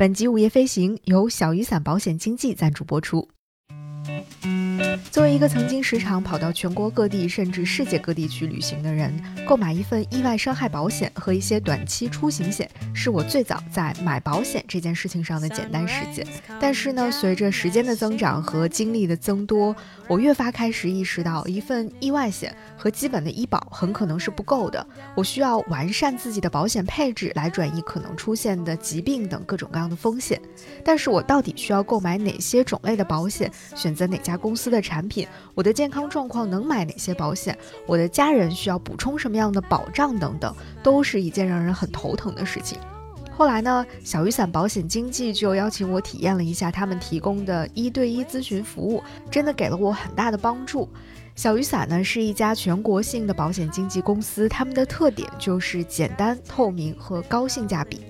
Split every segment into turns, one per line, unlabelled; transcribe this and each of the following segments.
本集午夜飞行由小雨伞保险经纪赞助播出。作为一个曾经时常跑到全国各地甚至世界各地去旅行的人，购买一份意外伤害保险和一些短期出行险，是我最早在买保险这件事情上的简单实践。但是呢，随着时间的增长和经历的增多，我越发开始意识到，一份意外险和基本的医保很可能是不够的。我需要完善自己的保险配置，来转移可能出现的疾病等各种各样的风险。但是我到底需要购买哪些种类的保险？选择哪家公司的产？品，我的健康状况能买哪些保险？我的家人需要补充什么样的保障？等等，都是一件让人很头疼的事情。后来呢，小雨伞保险经纪就邀请我体验了一下他们提供的一对一咨询服务，真的给了我很大的帮助。小雨伞呢是一家全国性的保险经纪公司，他们的特点就是简单、透明和高性价比。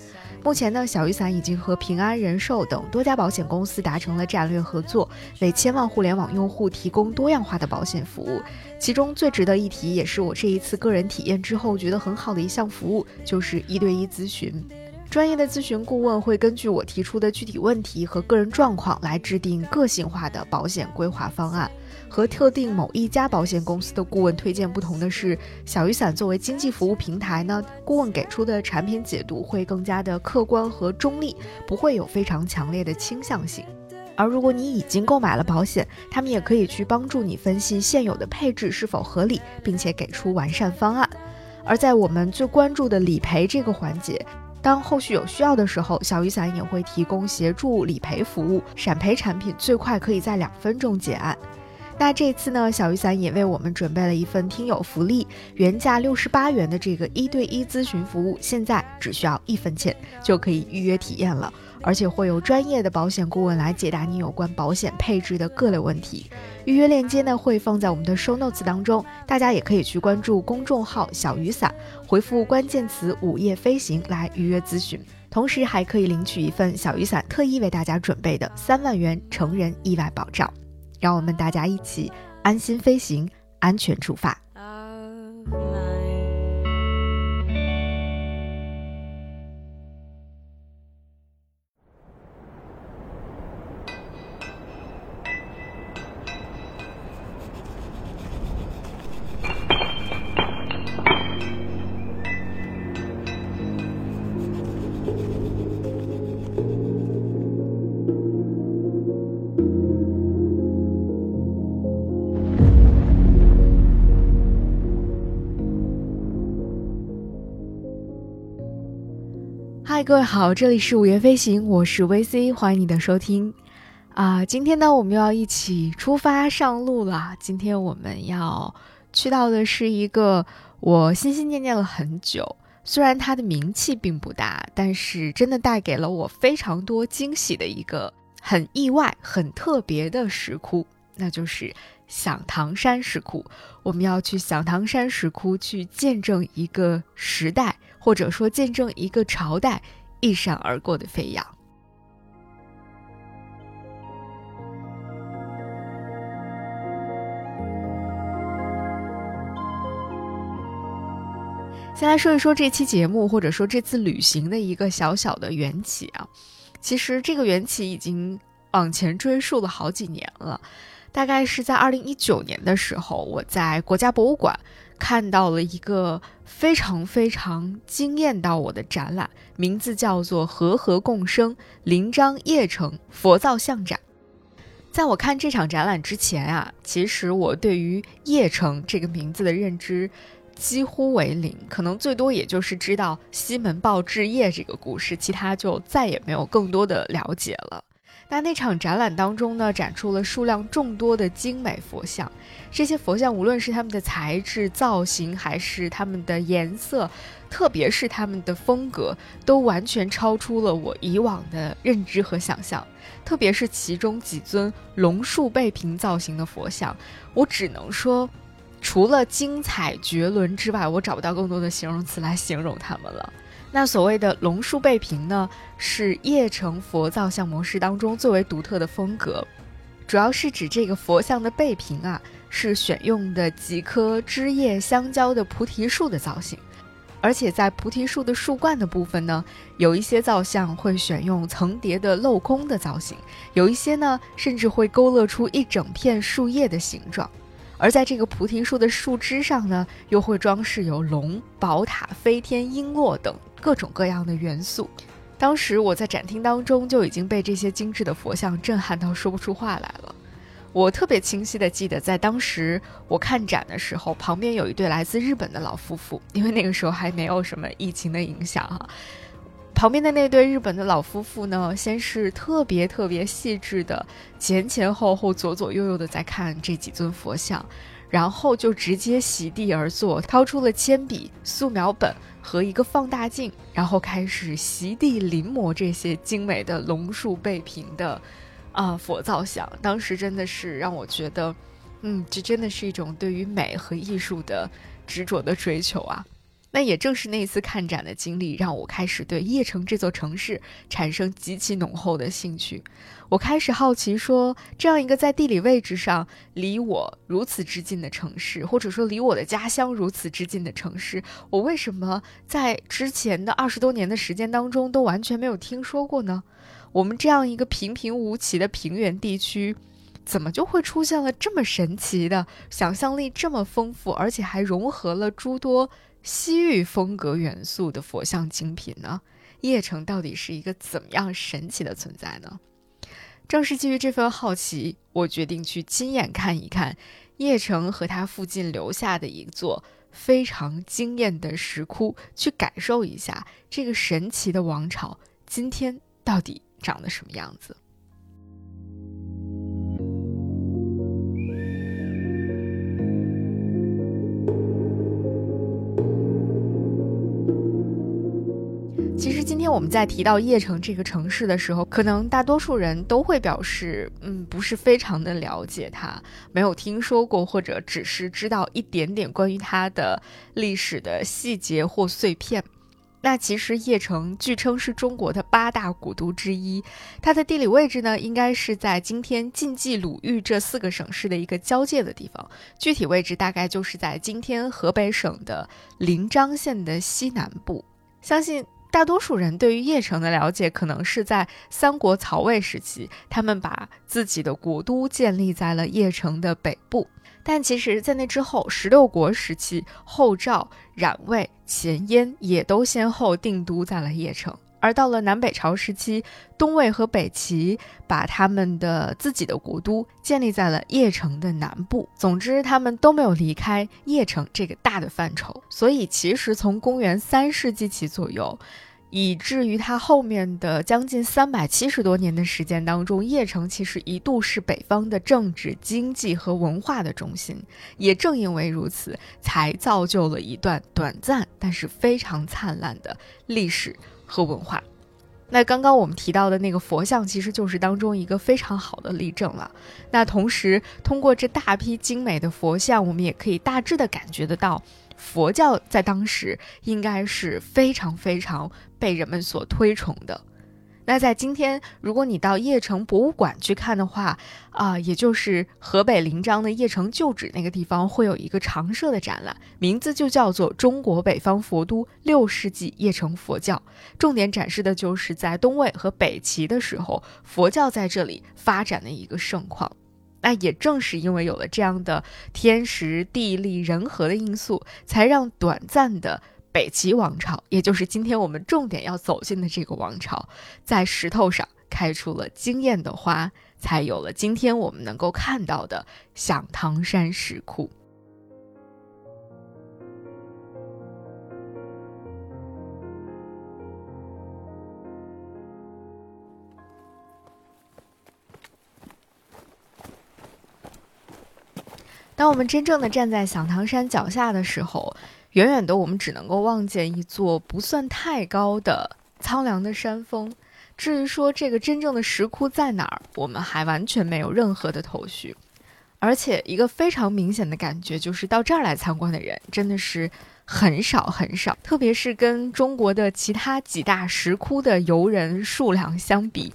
目前呢，小雨伞已经和平安人寿等多家保险公司达成了战略合作，为千万互联网用户提供多样化的保险服务。其中最值得一提，也是我这一次个人体验之后觉得很好的一项服务，就是一对一咨询。专业的咨询顾问会根据我提出的具体问题和个人状况来制定个性化的保险规划方案。和特定某一家保险公司的顾问推荐不同的是，小雨伞作为经济服务平台呢，顾问给出的产品解读会更加的客观和中立，不会有非常强烈的倾向性。而如果你已经购买了保险，他们也可以去帮助你分析现有的配置是否合理，并且给出完善方案。而在我们最关注的理赔这个环节，当后续有需要的时候，小雨伞也会提供协助理赔服务，闪赔产品最快可以在两分钟结案。那这次呢，小雨伞也为我们准备了一份听友福利，原价六十八元的这个一对一咨询服务，现在只需要一分钱就可以预约体验了，而且会有专业的保险顾问来解答你有关保险配置的各类问题。预约链接呢会放在我们的 show notes 当中，大家也可以去关注公众号小雨伞，回复关键词“午夜飞行”来预约咨询，同时还可以领取一份小雨伞特意为大家准备的三万元成人意外保障。让我们大家一起安心飞行，安全出发。各位好，这里是午夜飞行，我是 VC，欢迎你的收听。啊，今天呢，我们又要一起出发上路了。今天我们要去到的是一个我心心念念了很久，虽然它的名气并不大，但是真的带给了我非常多惊喜的一个很意外、很特别的石窟，那就是响堂山石窟。我们要去响堂山石窟去见证一个时代。或者说，见证一个朝代一闪而过的飞扬。先来说一说这期节目，或者说这次旅行的一个小小的缘起啊。其实这个缘起已经往前追溯了好几年了，大概是在二零一九年的时候，我在国家博物馆。看到了一个非常非常惊艳到我的展览，名字叫做“和合共生临漳邺城佛造像展”。在我看这场展览之前啊，其实我对于邺城这个名字的认知几乎为零，可能最多也就是知道西门豹治邺这个故事，其他就再也没有更多的了解了。那那场展览当中呢，展出了数量众多的精美佛像。这些佛像，无论是它们的材质、造型，还是它们的颜色，特别是它们的风格，都完全超出了我以往的认知和想象。特别是其中几尊龙树背平造型的佛像，我只能说，除了精彩绝伦之外，我找不到更多的形容词来形容它们了。那所谓的龙树背屏呢，是邺城佛造像模式当中最为独特的风格，主要是指这个佛像的背屏啊，是选用的几棵枝叶相交的菩提树的造型。而且在菩提树的树冠的部分呢，有一些造像会选用层叠的镂空的造型，有一些呢甚至会勾勒出一整片树叶的形状。而在这个菩提树的树枝上呢，又会装饰有龙、宝塔、飞天、璎珞等各种各样的元素。当时我在展厅当中就已经被这些精致的佛像震撼到说不出话来了。我特别清晰的记得，在当时我看展的时候，旁边有一对来自日本的老夫妇，因为那个时候还没有什么疫情的影响哈。旁边的那对日本的老夫妇呢，先是特别特别细致的前前后后、左左右右的在看这几尊佛像，然后就直接席地而坐，掏出了铅笔、素描本和一个放大镜，然后开始席地临摹这些精美的龙树背屏的啊佛造像。当时真的是让我觉得，嗯，这真的是一种对于美和艺术的执着的追求啊。那也正是那次看展的经历，让我开始对叶城这座城市产生极其浓厚的兴趣。我开始好奇，说这样一个在地理位置上离我如此之近的城市，或者说离我的家乡如此之近的城市，我为什么在之前的二十多年的时间当中都完全没有听说过呢？我们这样一个平平无奇的平原地区，怎么就会出现了这么神奇的、想象力这么丰富，而且还融合了诸多？西域风格元素的佛像精品呢？邺城到底是一个怎么样神奇的存在呢？正是基于这份好奇，我决定去亲眼看一看邺城和它附近留下的一座非常惊艳的石窟，去感受一下这个神奇的王朝今天到底长得什么样子。我们在提到叶城这个城市的时候，可能大多数人都会表示，嗯，不是非常的了解它，没有听说过，或者只是知道一点点关于它的历史的细节或碎片。那其实叶城据称是中国的八大古都之一，它的地理位置呢，应该是在今天晋冀鲁豫这四个省市的一个交界的地方，具体位置大概就是在今天河北省的临漳县的西南部。相信。大多数人对于邺城的了解，可能是在三国曹魏时期，他们把自己的国都建立在了邺城的北部。但其实，在那之后，十六国时期，后赵、冉魏、前燕也都先后定都在了邺城。而到了南北朝时期，东魏和北齐把他们的自己的国都建立在了邺城的南部。总之，他们都没有离开邺城这个大的范畴。所以，其实从公元三世纪起左右，以至于它后面的将近三百七十多年的时间当中，邺城其实一度是北方的政治、经济和文化的中心。也正因为如此，才造就了一段短暂但是非常灿烂的历史。和文化，那刚刚我们提到的那个佛像，其实就是当中一个非常好的例证了。那同时，通过这大批精美的佛像，我们也可以大致的感觉得到，佛教在当时应该是非常非常被人们所推崇的。那在今天，如果你到邺城博物馆去看的话，啊，也就是河北临漳的邺城旧址那个地方，会有一个常设的展览，名字就叫做《中国北方佛都六世纪邺城佛教》，重点展示的就是在东魏和北齐的时候，佛教在这里发展的一个盛况。那也正是因为有了这样的天时地利人和的因素，才让短暂的。北齐王朝，也就是今天我们重点要走进的这个王朝，在石头上开出了惊艳的花，才有了今天我们能够看到的响堂山石窟。当我们真正的站在响堂山脚下的时候，远远的，我们只能够望见一座不算太高的苍凉的山峰。至于说这个真正的石窟在哪儿，我们还完全没有任何的头绪。而且，一个非常明显的感觉就是，到这儿来参观的人真的是很少很少。特别是跟中国的其他几大石窟的游人数量相比，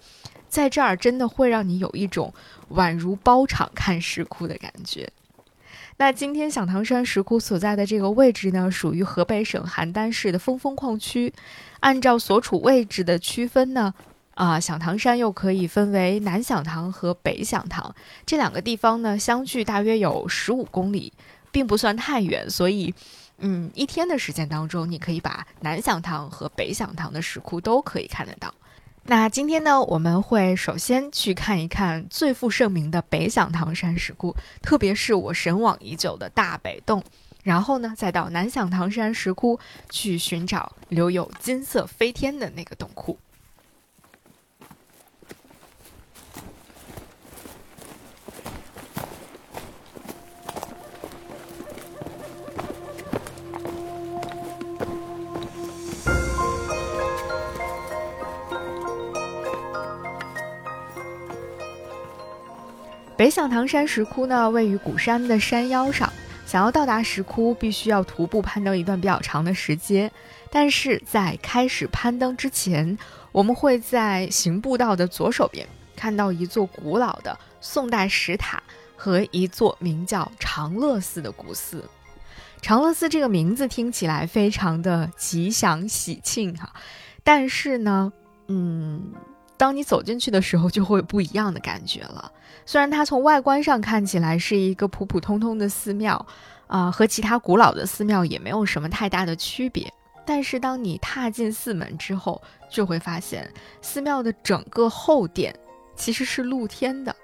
在这儿真的会让你有一种宛如包场看石窟的感觉。那今天响堂山石窟所在的这个位置呢，属于河北省邯郸市的峰峰矿区。按照所处位置的区分呢，啊，响堂山又可以分为南响堂和北响堂这两个地方呢，相距大约有十五公里，并不算太远。所以，嗯，一天的时间当中，你可以把南响堂和北响堂的石窟都可以看得到。那今天呢，我们会首先去看一看最负盛名的北响堂山石窟，特别是我神往已久的大北洞。然后呢，再到南响堂山石窟去寻找留有金色飞天的那个洞窟。北响堂山石窟呢，位于古山的山腰上。想要到达石窟，必须要徒步攀登一段比较长的石阶。但是在开始攀登之前，我们会在行步道的左手边看到一座古老的宋代石塔和一座名叫长乐寺的古寺。长乐寺这个名字听起来非常的吉祥喜庆哈，但是呢，嗯。当你走进去的时候，就会不一样的感觉了。虽然它从外观上看起来是一个普普通通的寺庙，啊，和其他古老的寺庙也没有什么太大的区别，但是当你踏进寺门之后，就会发现寺庙的整个后殿其实是露天的。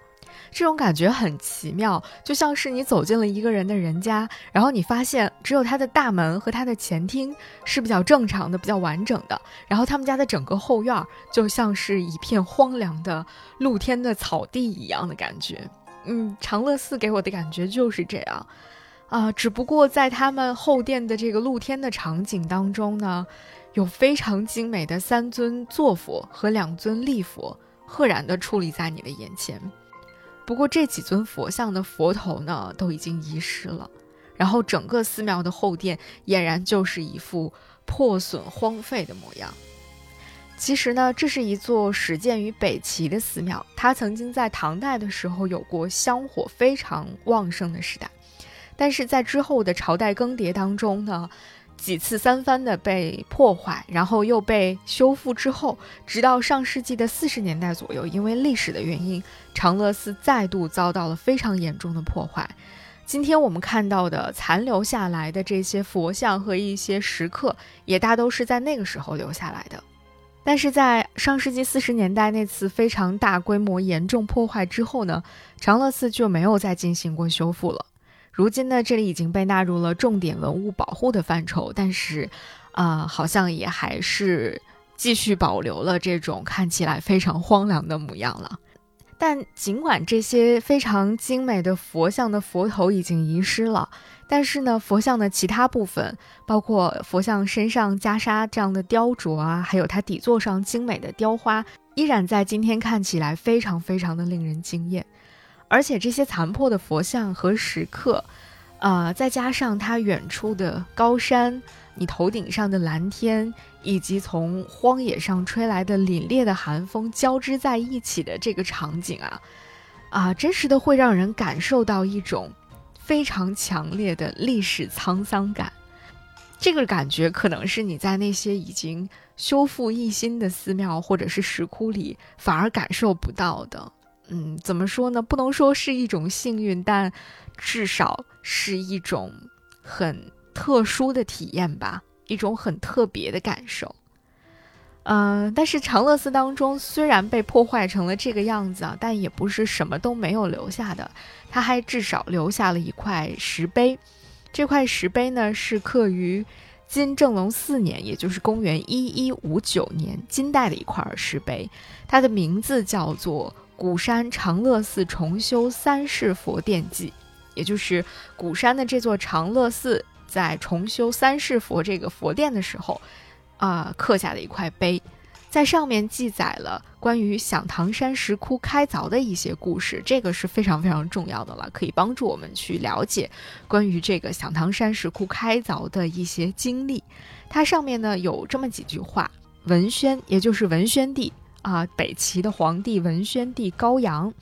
这种感觉很奇妙，就像是你走进了一个人的人家，然后你发现只有他的大门和他的前厅是比较正常的、比较完整的，然后他们家的整个后院就像是一片荒凉的露天的草地一样的感觉。嗯，长乐寺给我的感觉就是这样，啊，只不过在他们后殿的这个露天的场景当中呢，有非常精美的三尊坐佛和两尊立佛，赫然的矗立在你的眼前。不过这几尊佛像的佛头呢，都已经遗失了，然后整个寺庙的后殿俨然就是一副破损荒废的模样。其实呢，这是一座始建于北齐的寺庙，它曾经在唐代的时候有过香火非常旺盛的时代，但是在之后的朝代更迭当中呢。几次三番的被破坏，然后又被修复之后，直到上世纪的四十年代左右，因为历史的原因，长乐寺再度遭到了非常严重的破坏。今天我们看到的残留下来的这些佛像和一些石刻，也大都是在那个时候留下来的。但是在上世纪四十年代那次非常大规模严重破坏之后呢，长乐寺就没有再进行过修复了。如今呢，这里已经被纳入了重点文物保护的范畴，但是，啊，好像也还是继续保留了这种看起来非常荒凉的模样了。但尽管这些非常精美的佛像的佛头已经遗失了，但是呢，佛像的其他部分，包括佛像身上袈裟这样的雕琢啊，还有它底座上精美的雕花，依然在今天看起来非常非常的令人惊艳。而且这些残破的佛像和石刻，啊，再加上它远处的高山，你头顶上的蓝天，以及从荒野上吹来的凛冽的寒风交织在一起的这个场景啊，啊，真实的会让人感受到一种非常强烈的历史沧桑感。这个感觉可能是你在那些已经修复一新的寺庙或者是石窟里反而感受不到的。嗯，怎么说呢？不能说是一种幸运，但至少是一种很特殊的体验吧，一种很特别的感受。嗯，但是长乐寺当中虽然被破坏成了这个样子啊，但也不是什么都没有留下的，它还至少留下了一块石碑。这块石碑呢，是刻于金正隆四年，也就是公元一一五九年，金代的一块石碑，它的名字叫做。鼓山长乐寺重修三世佛殿记，也就是鼓山的这座长乐寺在重修三世佛这个佛殿的时候，啊，刻下的一块碑，在上面记载了关于响堂山石窟开凿的一些故事，这个是非常非常重要的了，可以帮助我们去了解关于这个响堂山石窟开凿的一些经历。它上面呢有这么几句话：文宣，也就是文宣帝。啊，北齐的皇帝文宣帝高阳，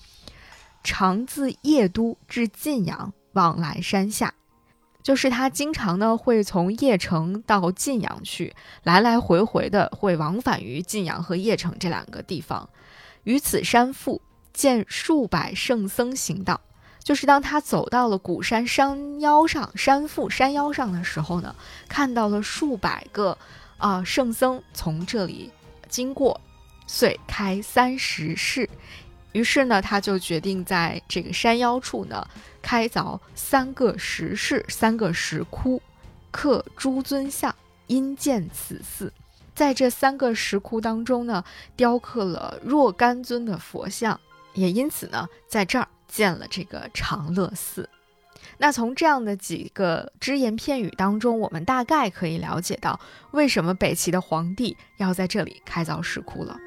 常自邺都至晋阳，往来山下。就是他经常呢会从邺城到晋阳去，来来回回的会往返于晋阳和邺城这两个地方。于此山腹见数百圣僧行道，就是当他走到了古山山腰上、山腹山腰上的时候呢，看到了数百个啊圣僧从这里经过，遂开三十室。于是呢，他就决定在这个山腰处呢，开凿三个石室、三个石窟，刻诸尊像，因建此寺。在这三个石窟当中呢，雕刻了若干尊的佛像，也因此呢，在这儿建了这个长乐寺。那从这样的几个只言片语当中，我们大概可以了解到，为什么北齐的皇帝要在这里开凿石窟了。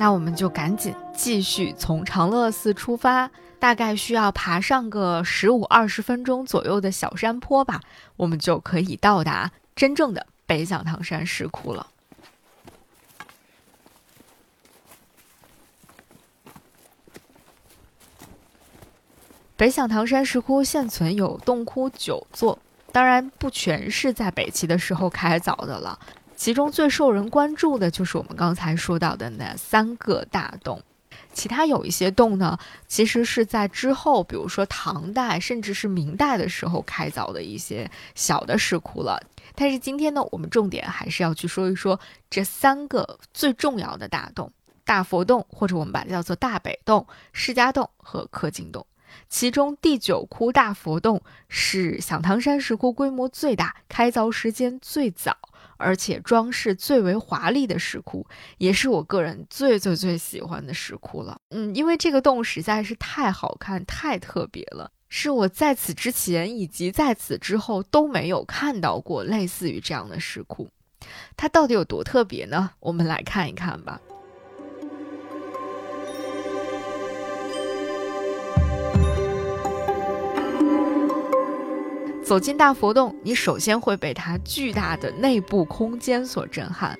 那我们就赶紧继续从长乐寺出发，大概需要爬上个十五二十分钟左右的小山坡吧，我们就可以到达真正的北响唐山石窟了。北响唐山石窟现存有洞窟九座，当然不全是在北齐的时候开凿的了。其中最受人关注的就是我们刚才说到的那三个大洞，其他有一些洞呢，其实是在之后，比如说唐代甚至是明代的时候开凿的一些小的石窟了。但是今天呢，我们重点还是要去说一说这三个最重要的大洞：大佛洞，或者我们把它叫做大北洞、释迦洞和刻经洞。其中第九窟大佛洞是响堂山石窟规模最大、开凿时间最早。而且装饰最为华丽的石窟，也是我个人最最最喜欢的石窟了。嗯，因为这个洞实在是太好看、太特别了，是我在此之前以及在此之后都没有看到过类似于这样的石窟。它到底有多特别呢？我们来看一看吧。走进大佛洞，你首先会被它巨大的内部空间所震撼。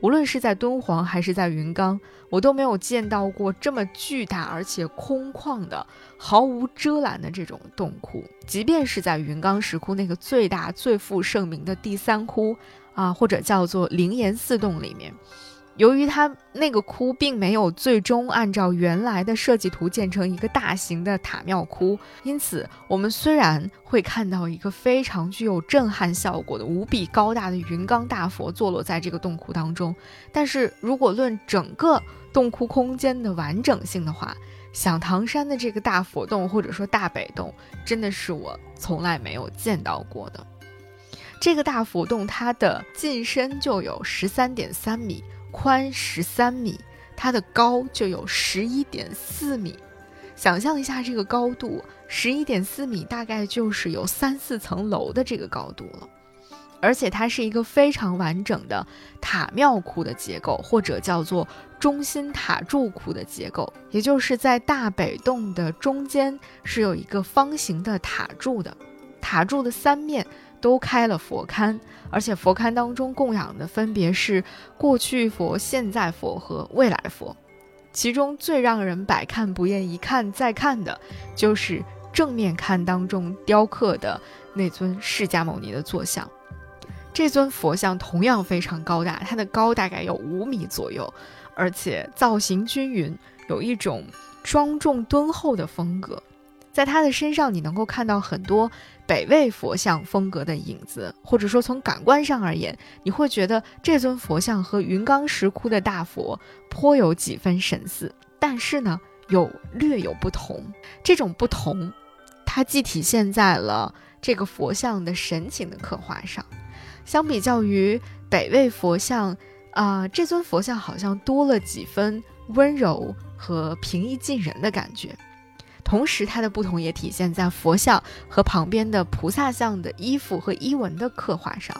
无论是在敦煌还是在云冈，我都没有见到过这么巨大而且空旷的、毫无遮拦的这种洞窟。即便是在云冈石窟那个最大、最负盛名的第三窟啊，或者叫做灵岩寺洞里面。由于它那个窟并没有最终按照原来的设计图建成一个大型的塔庙窟，因此我们虽然会看到一个非常具有震撼效果的无比高大的云冈大佛坐落在这个洞窟当中，但是如果论整个洞窟空间的完整性的话，响堂山的这个大佛洞或者说大北洞，真的是我从来没有见到过的。这个大佛洞它的进深就有十三点三米。宽十三米，它的高就有十一点四米。想象一下这个高度，十一点四米大概就是有三四层楼的这个高度了。而且它是一个非常完整的塔庙窟的结构，或者叫做中心塔柱窟的结构，也就是在大北洞的中间是有一个方形的塔柱的，塔柱的三面。都开了佛龛，而且佛龛当中供养的分别是过去佛、现在佛和未来佛。其中最让人百看不厌、一看再看的，就是正面龛当中雕刻的那尊释迦牟尼的坐像。这尊佛像同样非常高大，它的高大概有五米左右，而且造型均匀，有一种庄重敦厚的风格。在他的身上，你能够看到很多北魏佛像风格的影子，或者说从感官上而言，你会觉得这尊佛像和云冈石窟的大佛颇有几分神似，但是呢，又略有不同。这种不同，它既体现在了这个佛像的神情的刻画上，相比较于北魏佛像，啊，这尊佛像好像多了几分温柔和平易近人的感觉。同时，它的不同也体现在佛像和旁边的菩萨像的衣服和衣纹的刻画上，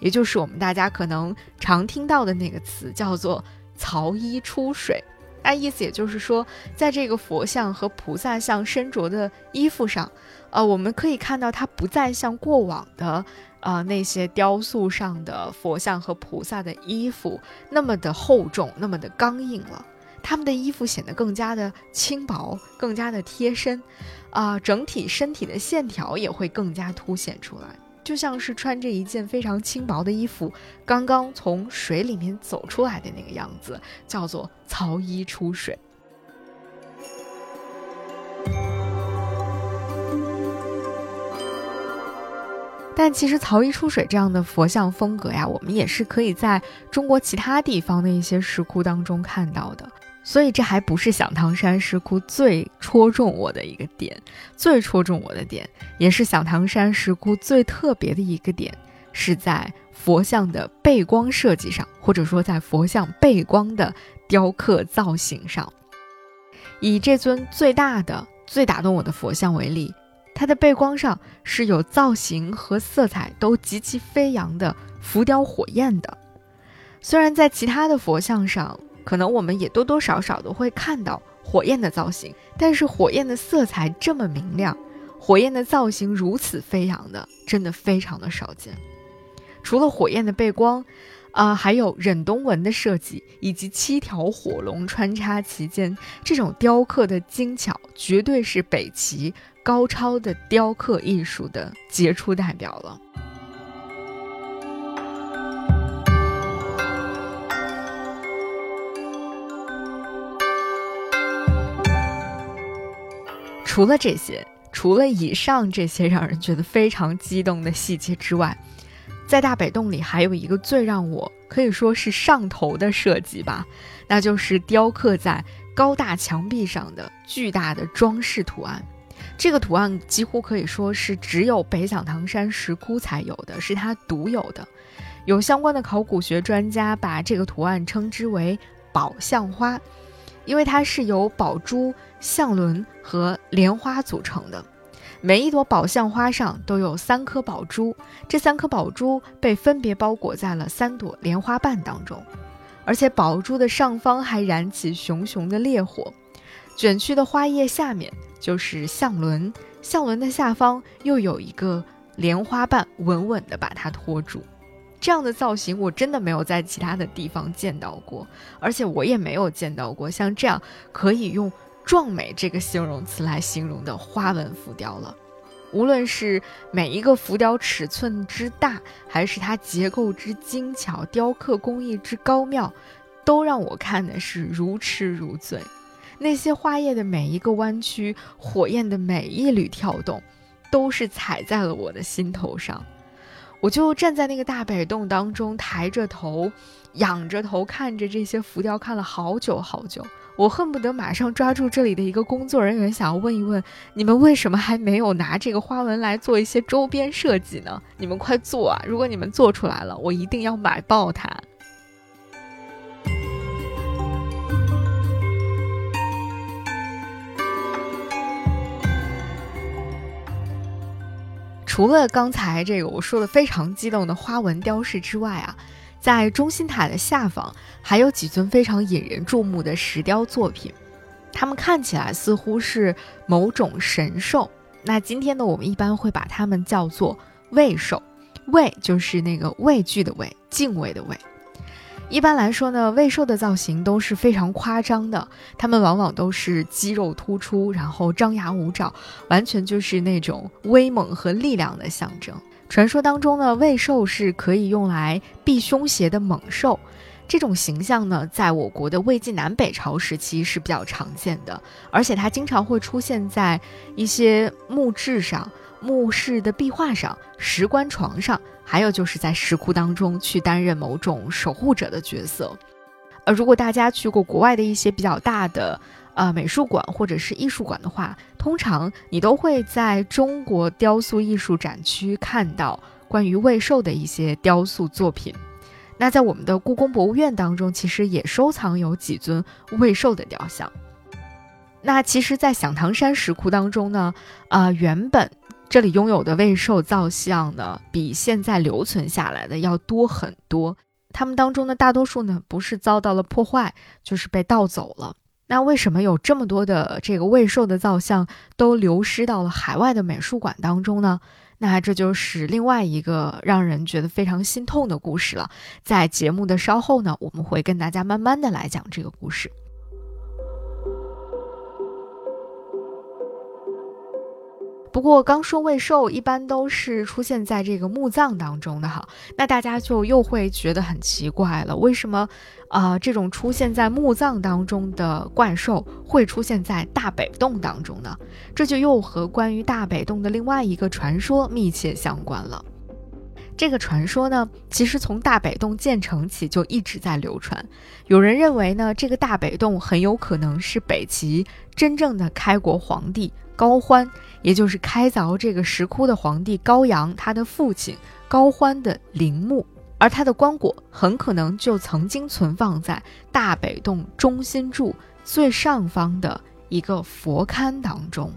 也就是我们大家可能常听到的那个词，叫做“曹衣出水”。那意思也就是说，在这个佛像和菩萨像身着的衣服上，呃，我们可以看到它不再像过往的，啊那些雕塑上的佛像和菩萨的衣服那么的厚重，那么的刚硬了。他们的衣服显得更加的轻薄，更加的贴身，啊，整体身体的线条也会更加凸显出来，就像是穿着一件非常轻薄的衣服，刚刚从水里面走出来的那个样子，叫做曹衣出水。但其实曹衣出水这样的佛像风格呀，我们也是可以在中国其他地方的一些石窟当中看到的。所以这还不是响堂山石窟最戳中我的一个点，最戳中我的点，也是响堂山石窟最特别的一个点，是在佛像的背光设计上，或者说在佛像背光的雕刻造型上。以这尊最大的、最打动我的佛像为例，它的背光上是有造型和色彩都极其飞扬的浮雕火焰的。虽然在其他的佛像上，可能我们也多多少少都会看到火焰的造型，但是火焰的色彩这么明亮，火焰的造型如此飞扬的，真的非常的少见。除了火焰的背光，啊，还有忍冬纹的设计，以及七条火龙穿插其间，这种雕刻的精巧，绝对是北齐高超的雕刻艺术的杰出代表了。除了这些，除了以上这些让人觉得非常激动的细节之外，在大北洞里还有一个最让我可以说是上头的设计吧，那就是雕刻在高大墙壁上的巨大的装饰图案。这个图案几乎可以说是只有北响堂山石窟才有的，是它独有的。有相关的考古学专家把这个图案称之为“宝相花”。因为它是由宝珠、相轮和莲花组成的，每一朵宝相花上都有三颗宝珠，这三颗宝珠被分别包裹在了三朵莲花瓣当中，而且宝珠的上方还燃起熊熊的烈火，卷曲的花叶下面就是相轮，相轮的下方又有一个莲花瓣稳稳地把它托住。这样的造型我真的没有在其他的地方见到过，而且我也没有见到过像这样可以用“壮美”这个形容词来形容的花纹浮雕了。无论是每一个浮雕尺寸之大，还是它结构之精巧、雕刻工艺之高妙，都让我看的是如痴如醉。那些花叶的每一个弯曲，火焰的每一缕跳动，都是踩在了我的心头上。我就站在那个大北洞当中，抬着头，仰着头看着这些浮雕，看了好久好久。我恨不得马上抓住这里的一个工作人员，想要问一问，你们为什么还没有拿这个花纹来做一些周边设计呢？你们快做啊！如果你们做出来了，我一定要买爆它。除了刚才这个我说的非常激动的花纹雕饰之外啊，在中心塔的下方还有几尊非常引人注目的石雕作品，它们看起来似乎是某种神兽。那今天呢，我们一般会把它们叫做畏兽，畏就是那个畏惧的畏，敬畏的畏。一般来说呢，卫兽的造型都是非常夸张的，它们往往都是肌肉突出，然后张牙舞爪，完全就是那种威猛和力量的象征。传说当中呢，卫兽是可以用来避凶邪的猛兽，这种形象呢，在我国的魏晋南北朝时期是比较常见的，而且它经常会出现在一些墓志上。墓室的壁画上、石棺床上，还有就是在石窟当中去担任某种守护者的角色。呃，如果大家去过国外的一些比较大的呃美术馆或者是艺术馆的话，通常你都会在中国雕塑艺术展区看到关于魏寿的一些雕塑作品。那在我们的故宫博物院当中，其实也收藏有几尊魏寿的雕像。那其实，在响堂山石窟当中呢，啊，原本。这里拥有的未寿造像呢，比现在留存下来的要多很多。他们当中的大多数呢，不是遭到了破坏，就是被盗走了。那为什么有这么多的这个未寿的造像都流失到了海外的美术馆当中呢？那这就是另外一个让人觉得非常心痛的故事了。在节目的稍后呢，我们会跟大家慢慢的来讲这个故事。不过刚说未寿一般都是出现在这个墓葬当中的哈，那大家就又会觉得很奇怪了，为什么啊这种出现在墓葬当中的怪兽会出现在大北洞当中呢？这就又和关于大北洞的另外一个传说密切相关了。这个传说呢，其实从大北洞建成起就一直在流传。有人认为呢，这个大北洞很有可能是北齐真正的开国皇帝高欢，也就是开凿这个石窟的皇帝高阳他的父亲高欢的陵墓，而它的棺椁很可能就曾经存放在大北洞中心柱最上方的一个佛龛当中。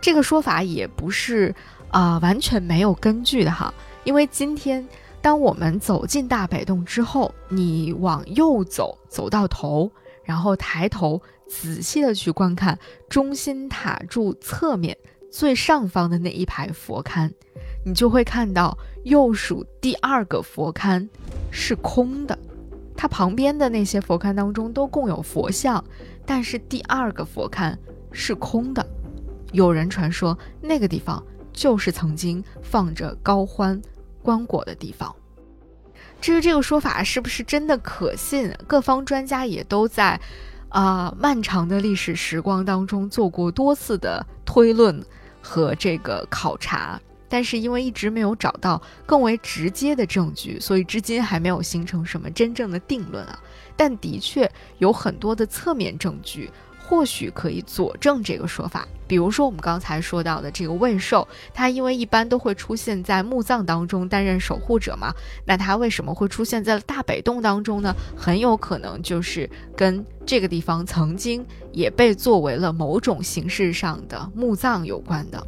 这个说法也不是啊完全没有根据的哈。因为今天，当我们走进大北洞之后，你往右走，走到头，然后抬头仔细的去观看中心塔柱侧面最上方的那一排佛龛，你就会看到右数第二个佛龛是空的，它旁边的那些佛龛当中都供有佛像，但是第二个佛龛是空的。有人传说那个地方就是曾经放着高欢。棺椁的地方，至于这个说法是不是真的可信，各方专家也都在啊漫长的历史时光当中做过多次的推论和这个考察，但是因为一直没有找到更为直接的证据，所以至今还没有形成什么真正的定论啊。但的确有很多的侧面证据。或许可以佐证这个说法，比如说我们刚才说到的这个问兽，它因为一般都会出现在墓葬当中担任守护者嘛，那它为什么会出现在大北洞当中呢？很有可能就是跟这个地方曾经也被作为了某种形式上的墓葬有关的。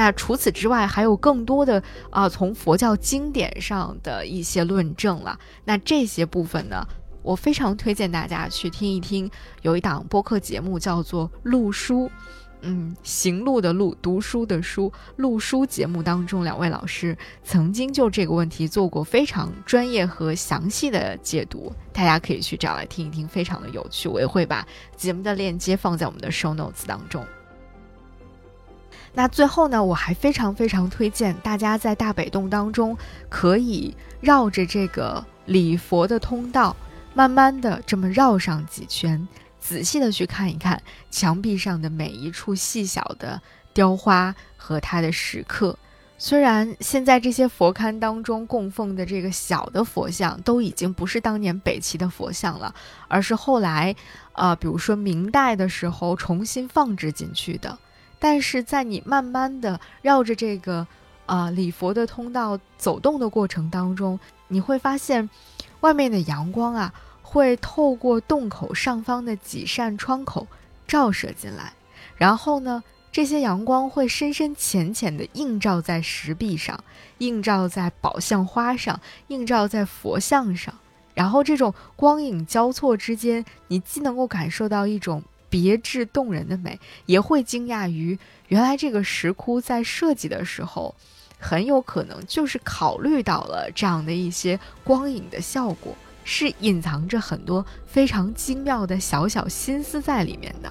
那除此之外，还有更多的啊，从佛教经典上的一些论证了。那这些部分呢？我非常推荐大家去听一听，有一档播客节目叫做《录书》，嗯，行路的路，读书的书，录书节目当中，两位老师曾经就这个问题做过非常专业和详细的解读，大家可以去找来听一听，非常的有趣。我也会把节目的链接放在我们的 show notes 当中。那最后呢，我还非常非常推荐大家在大北洞当中可以绕着这个礼佛的通道。慢慢的这么绕上几圈，仔细的去看一看墙壁上的每一处细小的雕花和它的石刻。虽然现在这些佛龛当中供奉的这个小的佛像都已经不是当年北齐的佛像了，而是后来，呃，比如说明代的时候重新放置进去的。但是在你慢慢的绕着这个，啊礼佛的通道走动的过程当中，你会发现。外面的阳光啊，会透过洞口上方的几扇窗口照射进来，然后呢，这些阳光会深深浅浅地映照在石壁上，映照在宝相花上，映照在佛像上，然后这种光影交错之间，你既能够感受到一种别致动人的美，也会惊讶于原来这个石窟在设计的时候。很有可能就是考虑到了这样的一些光影的效果，是隐藏着很多非常精妙的小小心思在里面的。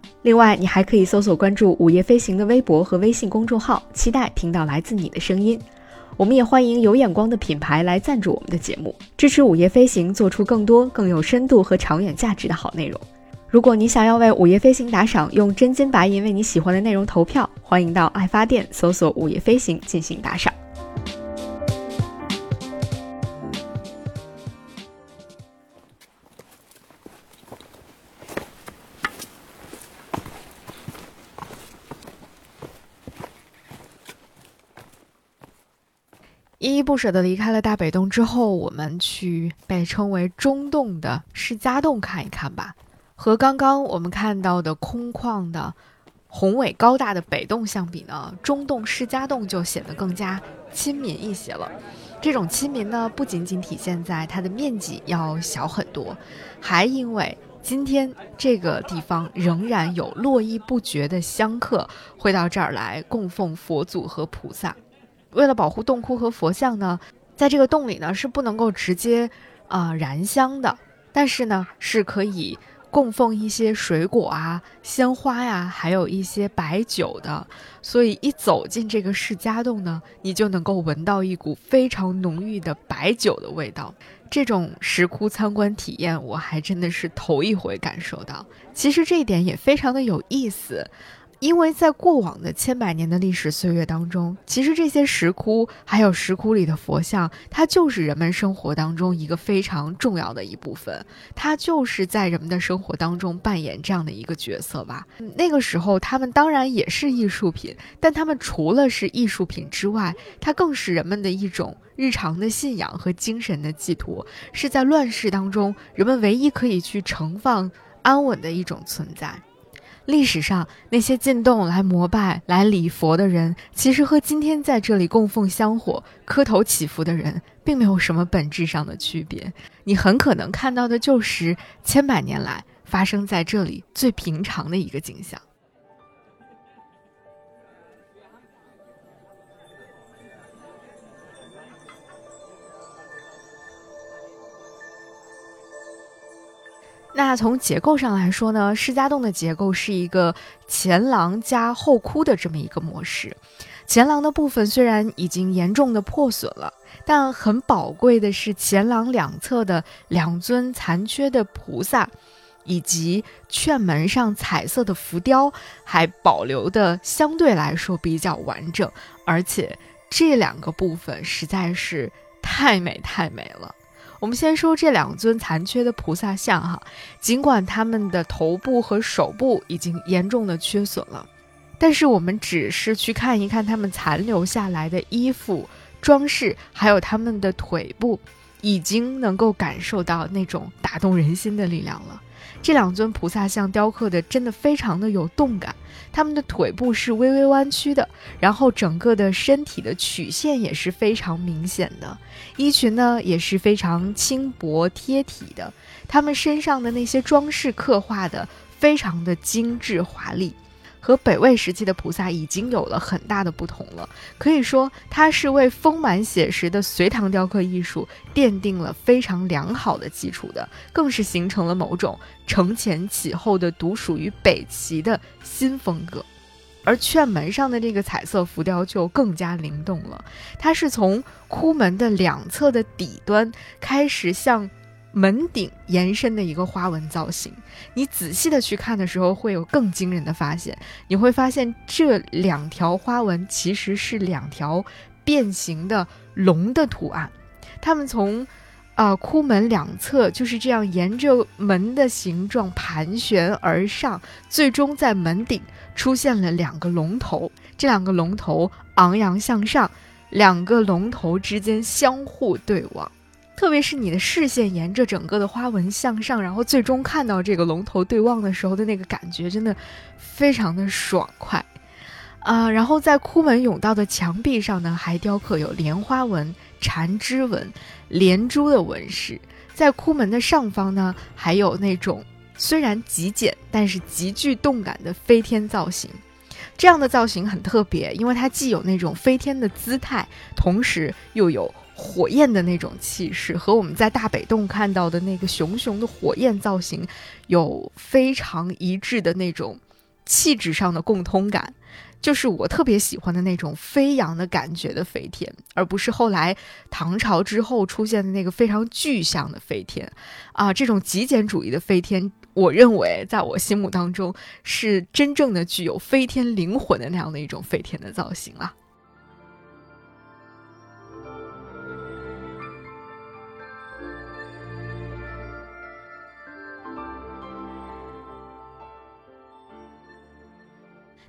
另外，你还可以搜索关注“午夜飞行”的微博和微信公众号，期待听到来自你的声音。我们也欢迎有眼光的品牌来赞助我们的节目，支持“午夜飞行”做出更多更有深度和长远价值的好内容。如果你想要为午夜飞行打赏，用真金白银为你喜欢的内容投票，欢迎到爱发电搜索“午夜飞行”进行打赏。依依不舍地离开了大北洞之后，我们去被称为中洞的释迦洞看一看吧。和刚刚我们看到的空旷的、宏伟高大的北洞相比呢，中洞释迦洞就显得更加亲民一些了。这种亲民呢，不仅仅体现在它的面积要小很多，还因为今天这个地方仍然有络绎不绝的香客会到这儿来供奉佛祖和菩萨。为了保护洞窟和佛像呢，在这个洞里呢是不能够直接啊燃香的，但是呢是可以。供奉一些水果啊、鲜花呀，还有一些白酒的，所以一走进这个释迦洞呢，你就能够闻到一股非常浓郁的白酒的味道。这种石窟参观体验，我还真的是头一回感受到。其实这一点也非常的有意思。因为在过往的千百年的历史岁月当中，其实这些石窟还有石窟里的佛像，它就是人们生活当中一个非常重要的一部分，它就是在人们的生活当中扮演这样的一个角色吧。那个时候，他们当然也是艺术品，但他们除了是艺术品之外，它更是人们的一种日常的信仰和精神的寄托，是在乱世当中人们唯一可以去盛放安稳的一种存在。历史上那些进洞来膜拜、来礼佛的人，其实和今天在这里供奉香火、磕头祈福的人，并没有什么本质上的区别。你很可能看到的就是千百年来发生在这里最平常的一个景象。那从结构上来说呢，释迦洞的结构是一个前廊加后窟的这么一个模式。前廊的部分虽然已经严重的破损了，但很宝贵的是前廊两侧的两尊残缺的菩萨，以及券门上彩色的浮雕还保留的相对来说比较完整，而且这两个部分实在是太美太美了。我们先说这两尊残缺的菩萨像哈，尽管他们的头部和手部已经严重的缺损了，但是我们只是去看一看他们残留下来的衣服装饰，还有他们的腿部，已经能够感受到那种打动人心的力量了。这两尊菩萨像雕刻的真的非常的有动感，他们的腿部是微微弯曲的，然后整个的身体的曲线也是非常明显的，衣裙呢也是非常轻薄贴体的，他们身上的那些装饰刻画的非常的精致华丽。和北魏时期的菩萨已经有了很大的不同了，可以说它是为丰满写实的隋唐雕刻艺术奠定了非常良好的基础的，更是形成了某种承前启后的独属于北齐的新风格。而券门上的这个彩色浮雕就更加灵动了，它是从窟门的两侧的底端开始向。门顶延伸的一个花纹造型，你仔细的去看的时候，会有更惊人的发现。你会发现这两条花纹其实是两条变形的龙的图案，它们从啊窟门两侧就是这样沿着门的形状盘旋而上，最终在门顶出现了两个龙头。这两个龙头昂扬向上，两个龙头之间相互对望。特别是你的视线沿着整个的花纹向上，然后最终看到这个龙头对望的时候的那个感觉，真的非常的爽快啊！然后在窟门甬道的墙壁上呢，还雕刻有莲花纹、缠枝纹、连珠的纹饰。在窟门的上方呢，还有那种虽然极简，但是极具动感的飞天造型。这样的造型很特别，因为它既有那种飞天的姿态，同时又有。火焰的那种气势和我们在大北洞看到的那个熊熊的火焰造型有非常一致的那种气质上的共通感，就是我特别喜欢的那种飞扬的感觉的飞天，而不是后来唐朝之后出现的那个非常具象的飞天啊！这种极简主义的飞天，我认为在我心目当中是真正的具有飞天灵魂的那样的一种飞天的造型啊。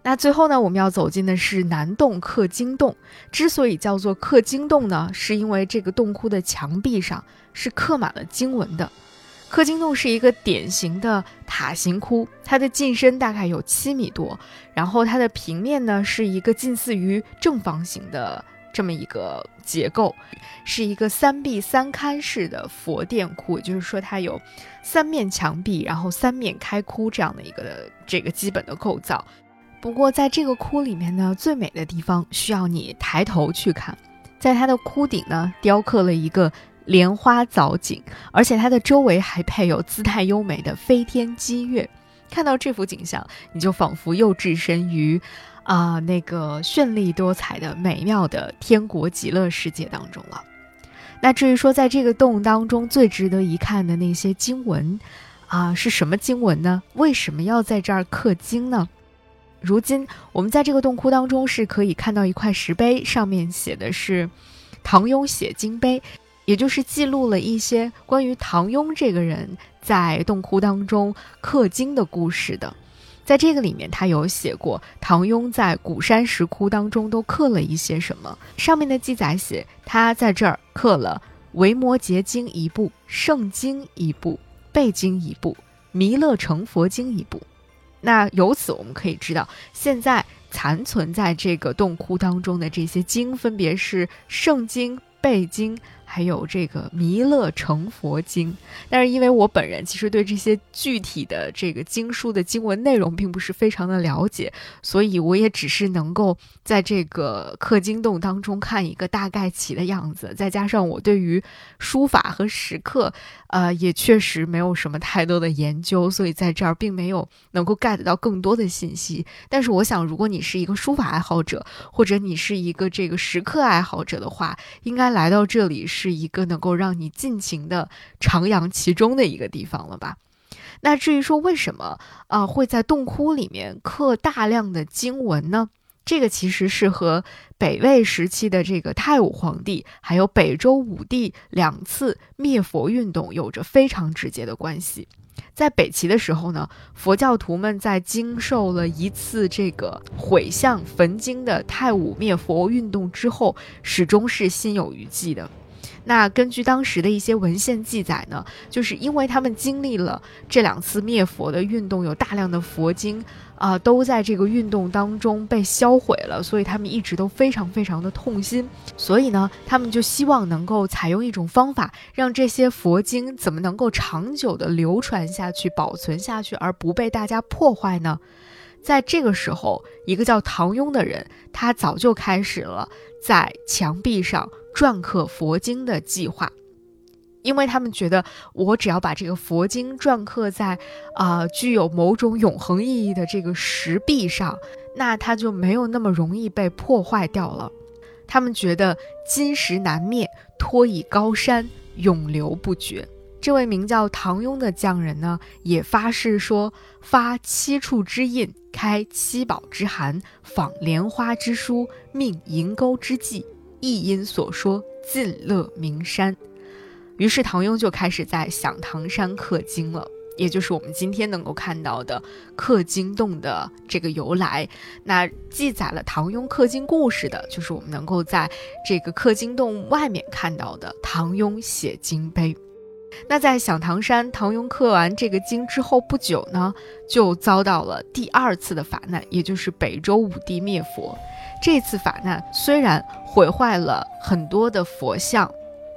那最后呢，我们要走进的是南洞刻经洞。之所以叫做刻经洞呢，是因为这个洞窟的墙壁上是刻满了经文的。刻经洞是一个典型的塔形窟，它的进深大概有七米多，然后它的平面呢是一个近似于正方形的这么一个结构，是一个三壁三龛式的佛殿窟，就是说它有三面墙壁，然后三面开窟这样的一个这个基本的构造。不过，在这个窟里面呢，最美的地方需要你抬头去看，在它的窟顶呢，雕刻了一个莲花藻井，而且它的周围还配有姿态优美的飞天鸡跃。看到这幅景象，你就仿佛又置身于啊那个绚丽多彩的美妙的天国极乐世界当中了。那至于说，在这个洞当中最值得一看的那些经文啊，是什么经文呢？为什么要在这儿刻经呢？如今，我们在这个洞窟当中是可以看到一块石碑，上面写的是“唐庸写经碑”，也就是记录了一些关于唐庸这个人在洞窟当中刻经的故事的。在这个里面，他有写过唐庸在古山石窟当中都刻了一些什么。上面的记载写，他在这儿刻了《维摩诘经》一部，《圣经》一部，《背经》一部，《弥勒成佛经》一部。那由此我们可以知道，现在残存在这个洞窟当中的这些经，分别是《圣经》《背经》。还有这个弥勒成佛经，但是因为我本人其实对这些具体的这个经书的经文内容并不是非常的了解，所以我也只是能够在这个刻经洞当中看一个大概齐的样子。再加上我对于书法和石刻，呃，也确实没有什么太多的研究，所以在这儿并没有能够 get 到更多的信息。但是我想，如果你是一个书法爱好者，或者你是一个这个石刻爱好者的话，应该来到这里是。一个能够让你尽情的徜徉其中的一个地方了吧？那至于说为什么啊会在洞窟里面刻大量的经文呢？这个其实是和北魏时期的这个太武皇帝还有北周武帝两次灭佛运动有着非常直接的关系。在北齐的时候呢，佛教徒们在经受了一次这个毁像焚经的太武灭佛运动之后，始终是心有余悸的。那根据当时的一些文献记载呢，就是因为他们经历了这两次灭佛的运动，有大量的佛经啊都在这个运动当中被销毁了，所以他们一直都非常非常的痛心。所以呢，他们就希望能够采用一种方法，让这些佛经怎么能够长久的流传下去、保存下去，而不被大家破坏呢？在这个时候，一个叫唐庸的人，他早就开始了在墙壁上。篆刻佛经的计划，因为他们觉得，我只要把这个佛经篆刻在啊具有某种永恒意义的这个石壁上，那它就没有那么容易被破坏掉了。他们觉得金石难灭，托以高山，永流不绝。这位名叫唐庸的匠人呢，也发誓说：发七处之印，开七宝之函，仿莲花之书，命银钩之计。一因所说，尽乐名山。于是唐庸就开始在响堂山刻经了，也就是我们今天能够看到的刻经洞的这个由来。那记载了唐庸刻经故事的，就是我们能够在这个刻经洞外面看到的唐庸写经碑。那在响堂山，唐庸刻完这个经之后不久呢，就遭到了第二次的法难，也就是北周武帝灭佛。这次法难虽然毁坏了很多的佛像，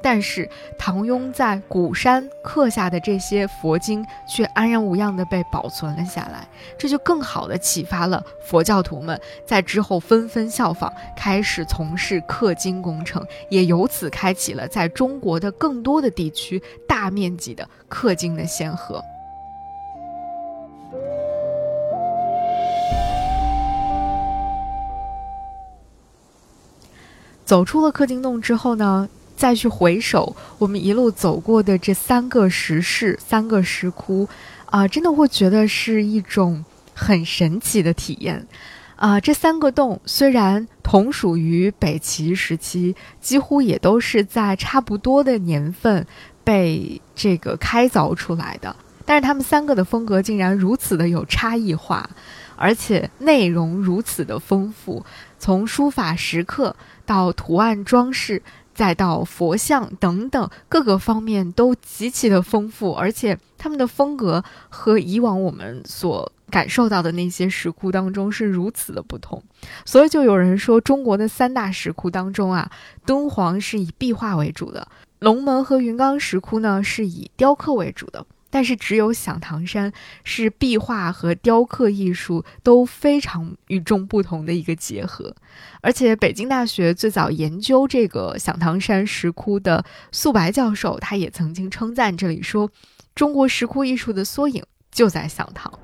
但是唐庸在鼓山刻下的这些佛经却安然无恙地被保存了下来，这就更好地启发了佛教徒们，在之后纷纷效仿，开始从事刻经工程，也由此开启了在中国的更多的地区大面积的刻经的先河。走出了刻经洞之后呢，再去回首我们一路走过的这三个石室、三个石窟，啊，真的会觉得是一种很神奇的体验。啊，这三个洞虽然同属于北齐时期，几乎也都是在差不多的年份被这个开凿出来的，但是他们三个的风格竟然如此的有差异化，而且内容如此的丰富，从书法石刻到图案装饰，再到佛像等等各个方面都极其的丰富，而且他们的风格和以往我们所。感受到的那些石窟当中是如此的不同，所以就有人说，中国的三大石窟当中啊，敦煌是以壁画为主的，龙门和云冈石窟呢是以雕刻为主的，但是只有响堂山是壁画和雕刻艺术都非常与众不同的一个结合。而且北京大学最早研究这个响堂山石窟的素白教授，他也曾经称赞这里说，中国石窟艺术的缩影就在响堂。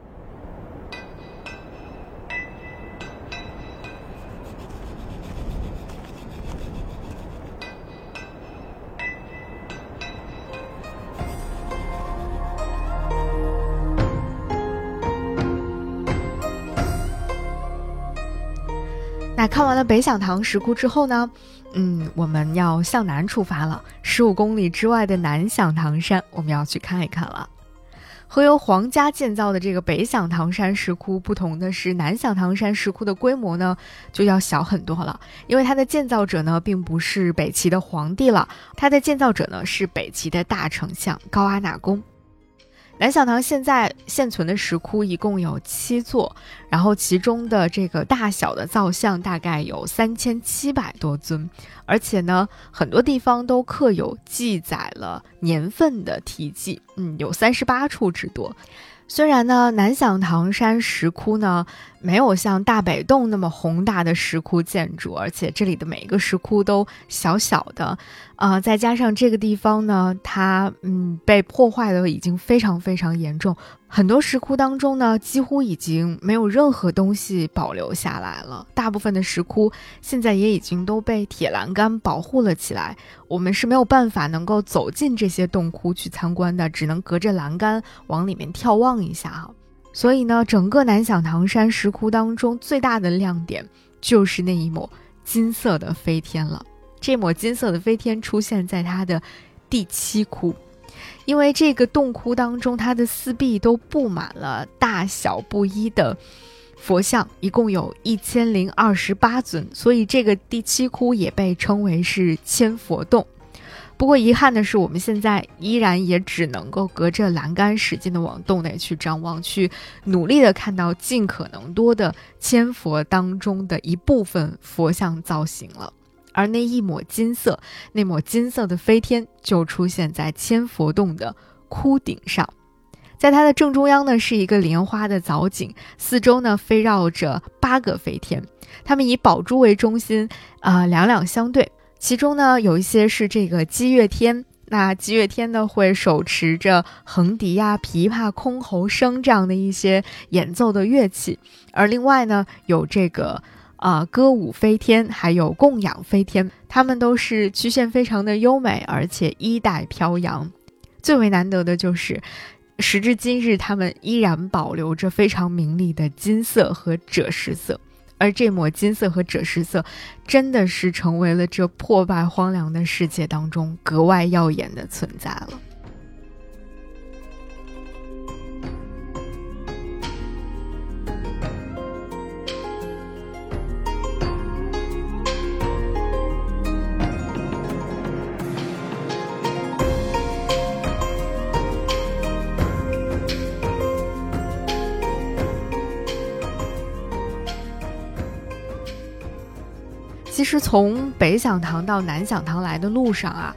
看完了北响堂石窟之后呢，嗯，我们要向南出发了。十五公里之外的南响堂山，我们要去看一看了。和由皇家建造的这个北响堂山石窟不同的是，南响堂山石窟的规模呢就要小很多了，因为它的建造者呢并不是北齐的皇帝了，它的建造者呢是北齐的大丞相高阿那公。南小堂现在现存的石窟一共有七座，然后其中的这个大小的造像大概有三千七百多尊，而且呢，很多地方都刻有记载了年份的题记，嗯，有三十八处之多。虽然呢，南响堂山石窟呢没有像大北洞那么宏大的石窟建筑，而且这里的每一个石窟都小小的，呃，再加上这个地方呢，它嗯被破坏的已经非常非常严重。很多石窟当中呢，几乎已经没有任何东西保留下来了。大部分的石窟现在也已经都被铁栏杆保护了起来，我们是没有办法能够走进这些洞窟去参观的，只能隔着栏杆往里面眺望一下哈。所以呢，整个南响堂山石窟当中最大的亮点就是那一抹金色的飞天了。这抹金色的飞天出现在它的第七窟。因为这个洞窟当中，它的四壁都布满了大小不一的佛像，一共有一千零二十八尊，所以这个第七窟也被称为是千佛洞。不过遗憾的是，我们现在依然也只能够隔着栏杆使劲的往洞内去张望，去努力的看到尽可能多的千佛当中的一部分佛像造型了。而那一抹金色，那抹金色的飞天就出现在千佛洞的窟顶上，在它的正中央呢是一个莲花的藻井，四周呢飞绕着八个飞天，它们以宝珠为中心，啊两两相对，其中呢有一些是这个击乐天，那击乐天呢会手持着横笛呀、琵琶、箜篌声这样的一些演奏的乐器，而另外呢有这个。啊，歌舞飞天，还有供养飞天，他们都是曲线非常的优美，而且衣带飘扬。最为难得的就是，时至今日，他们依然保留着非常明丽的金色和赭石色，而这抹金色和赭石色，真的是成为了这破败荒凉的世界当中格外耀眼的存在了。其实从北响堂到南响堂来的路上啊，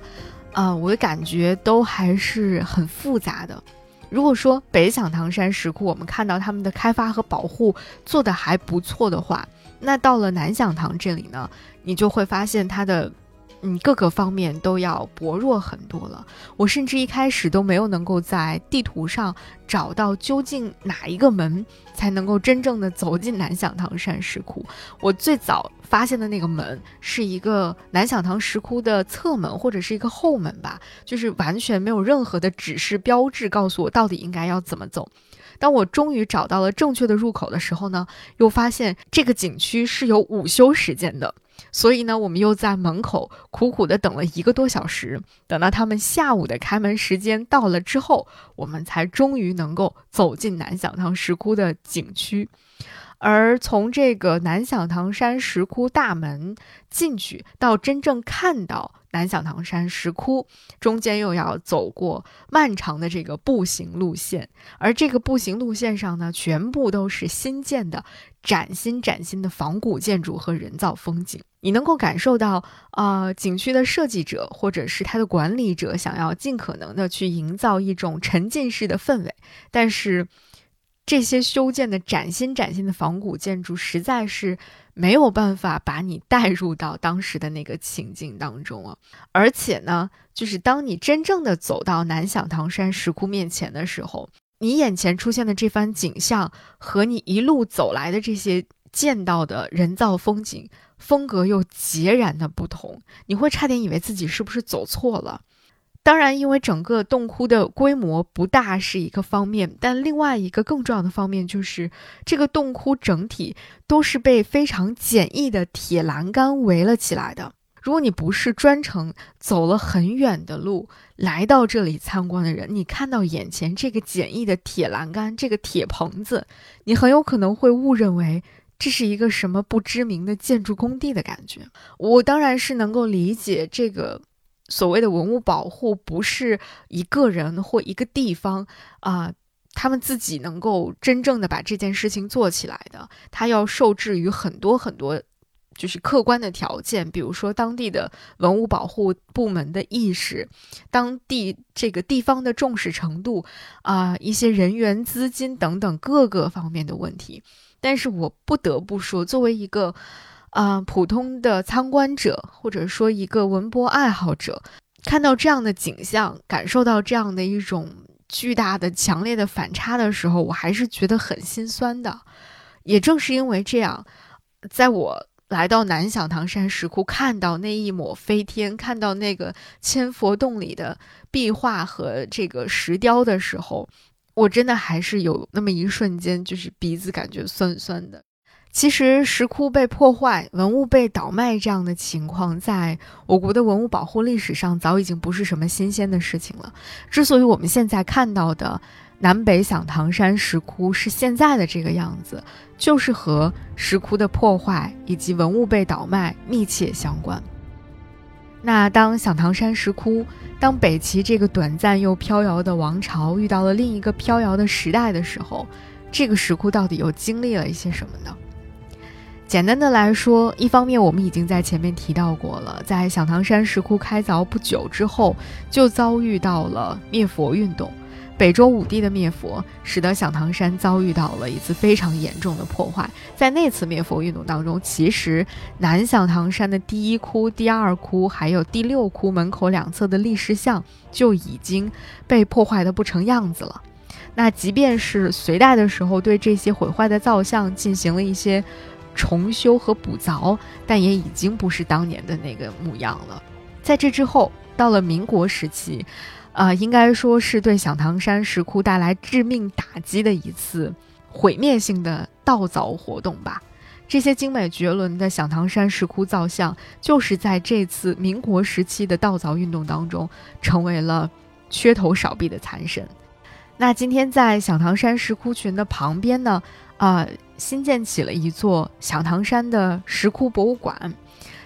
啊，我的感觉都还是很复杂的。如果说北响堂山石窟，我们看到他们的开发和保护做得还不错的话，那到了南响堂这里呢，你就会发现它的嗯，各个方面都要薄弱很多了。我甚至一开始都没有能够在地图上找到究竟哪一个门才能够真正的走进南响堂山石窟。我最早发现的那个门是一个南响堂石窟的侧门或者是一个后门吧，就是完全没有任何的指示标志告诉我到底应该要怎么走。当我终于找到了正确的入口的时候呢，又发现这个景区是有午休时间的。所以呢，我们又在门口苦苦的等了一个多小时，等到他们下午的开门时间到了之后，我们才终于能够走进南响堂石窟的景区。而从这个南响堂山石窟大门进去，到真正看到。南响堂山石窟中间又要走过漫长的这个步行路线，而这个步行路线上呢，全部都是新建的崭新崭新的仿古建筑和人造风景。你能够感受到，呃，景区的设计者或者是它的管理者想要尽可能的去营造一种沉浸式的氛围，但是。这些修建的崭新崭新的仿古建筑，实在是没有办法把你带入到当时的那个情境当中啊！而且呢，就是当你真正的走到南响堂山石窟面前的时候，你眼前出现的这番景象和你一路走来的这些见到的人造风景风格又截然的不同，你会差点以为自己是不是走错了。当然，因为整个洞窟的规模不大是一个方面，但另外一个更重要的方面就是这个洞窟整体都是被非常简易的铁栏杆围了起来的。如果你不是专程走了很远的路来到这里参观的人，你看到眼前这个简易的铁栏杆、这个铁棚子，你很有可能会误认为这是一个什么不知名的建筑工地的感觉。我当然是能够理解这个。所谓的文物保护不是一个人或一个地方啊，他们自己能够真正的把这件事情做起来的，他要受制于很多很多，就是客观的条件，比如说当地的文物保护部门的意识，当地这个地方的重视程度啊，一些人员、资金等等各个方面的问题。但是我不得不说，作为一个。啊，普通的参观者或者说一个文博爱好者，看到这样的景象，感受到这样的一种巨大的、强烈的反差的时候，我还是觉得很心酸的。也正是因为这样，在我来到南响堂山石窟，看到那一抹飞天，看到那个千佛洞里的壁画和这个石雕的时候，我真的还是有那么一瞬间，就是鼻子感觉酸酸的。其实石窟被破坏、文物被倒卖这样的情况，在我国的文物保护历史上早已经不是什么新鲜的事情了。之所以我们现在看到的南北响堂山石窟是现在的这个样子，就是和石窟的破坏以及文物被倒卖密切相关。那当响堂山石窟，当北齐这个短暂又飘摇的王朝遇到了另一个飘摇的时代的时候，这个石窟到底又经历了一些什么呢？简单的来说，一方面我们已经在前面提到过了，在响堂山石窟开凿不久之后，就遭遇到了灭佛运动。北周武帝的灭佛，使得响堂山遭遇到了一次非常严重的破坏。在那次灭佛运动当中，其实南响堂山的第一窟、第二窟还有第六窟门口两侧的立石像就已经被破坏的不成样子了。那即便是隋代的时候，对这些毁坏的造像进行了一些。重修和补凿，但也已经不是当年的那个模样了。在这之后，到了民国时期，啊，应该说是对响堂山石窟带来致命打击的一次毁灭性的盗凿活动吧。这些精美绝伦的响堂山石窟造像，就是在这次民国时期的盗凿运动当中，成为了缺头少臂的残神。那今天在响堂山石窟群的旁边呢？啊，新建起了一座响堂山的石窟博物馆，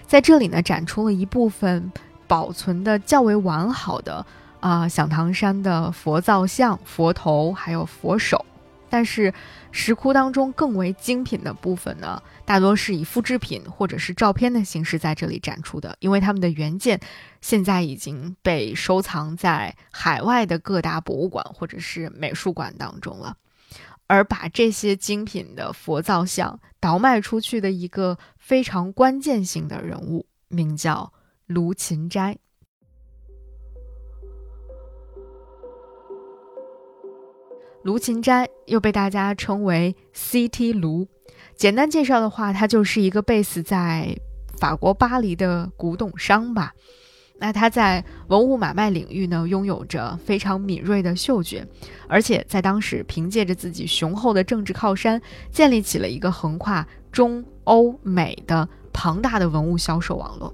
在这里呢，展出了一部分保存的较为完好的啊响堂山的佛造像、佛头还有佛手。但是石窟当中更为精品的部分呢，大多是以复制品或者是照片的形式在这里展出的，因为他们的原件现在已经被收藏在海外的各大博物馆或者是美术馆当中了。而把这些精品的佛造像倒卖出去的一个非常关键性的人物，名叫卢芹斋。卢芹斋又被大家称为 CT 卢，简单介绍的话，他就是一个 base 在法国巴黎的古董商吧。那他在文物买卖领域呢，拥有着非常敏锐的嗅觉，而且在当时凭借着自己雄厚的政治靠山，建立起了一个横跨中欧美的庞大的文物销售网络。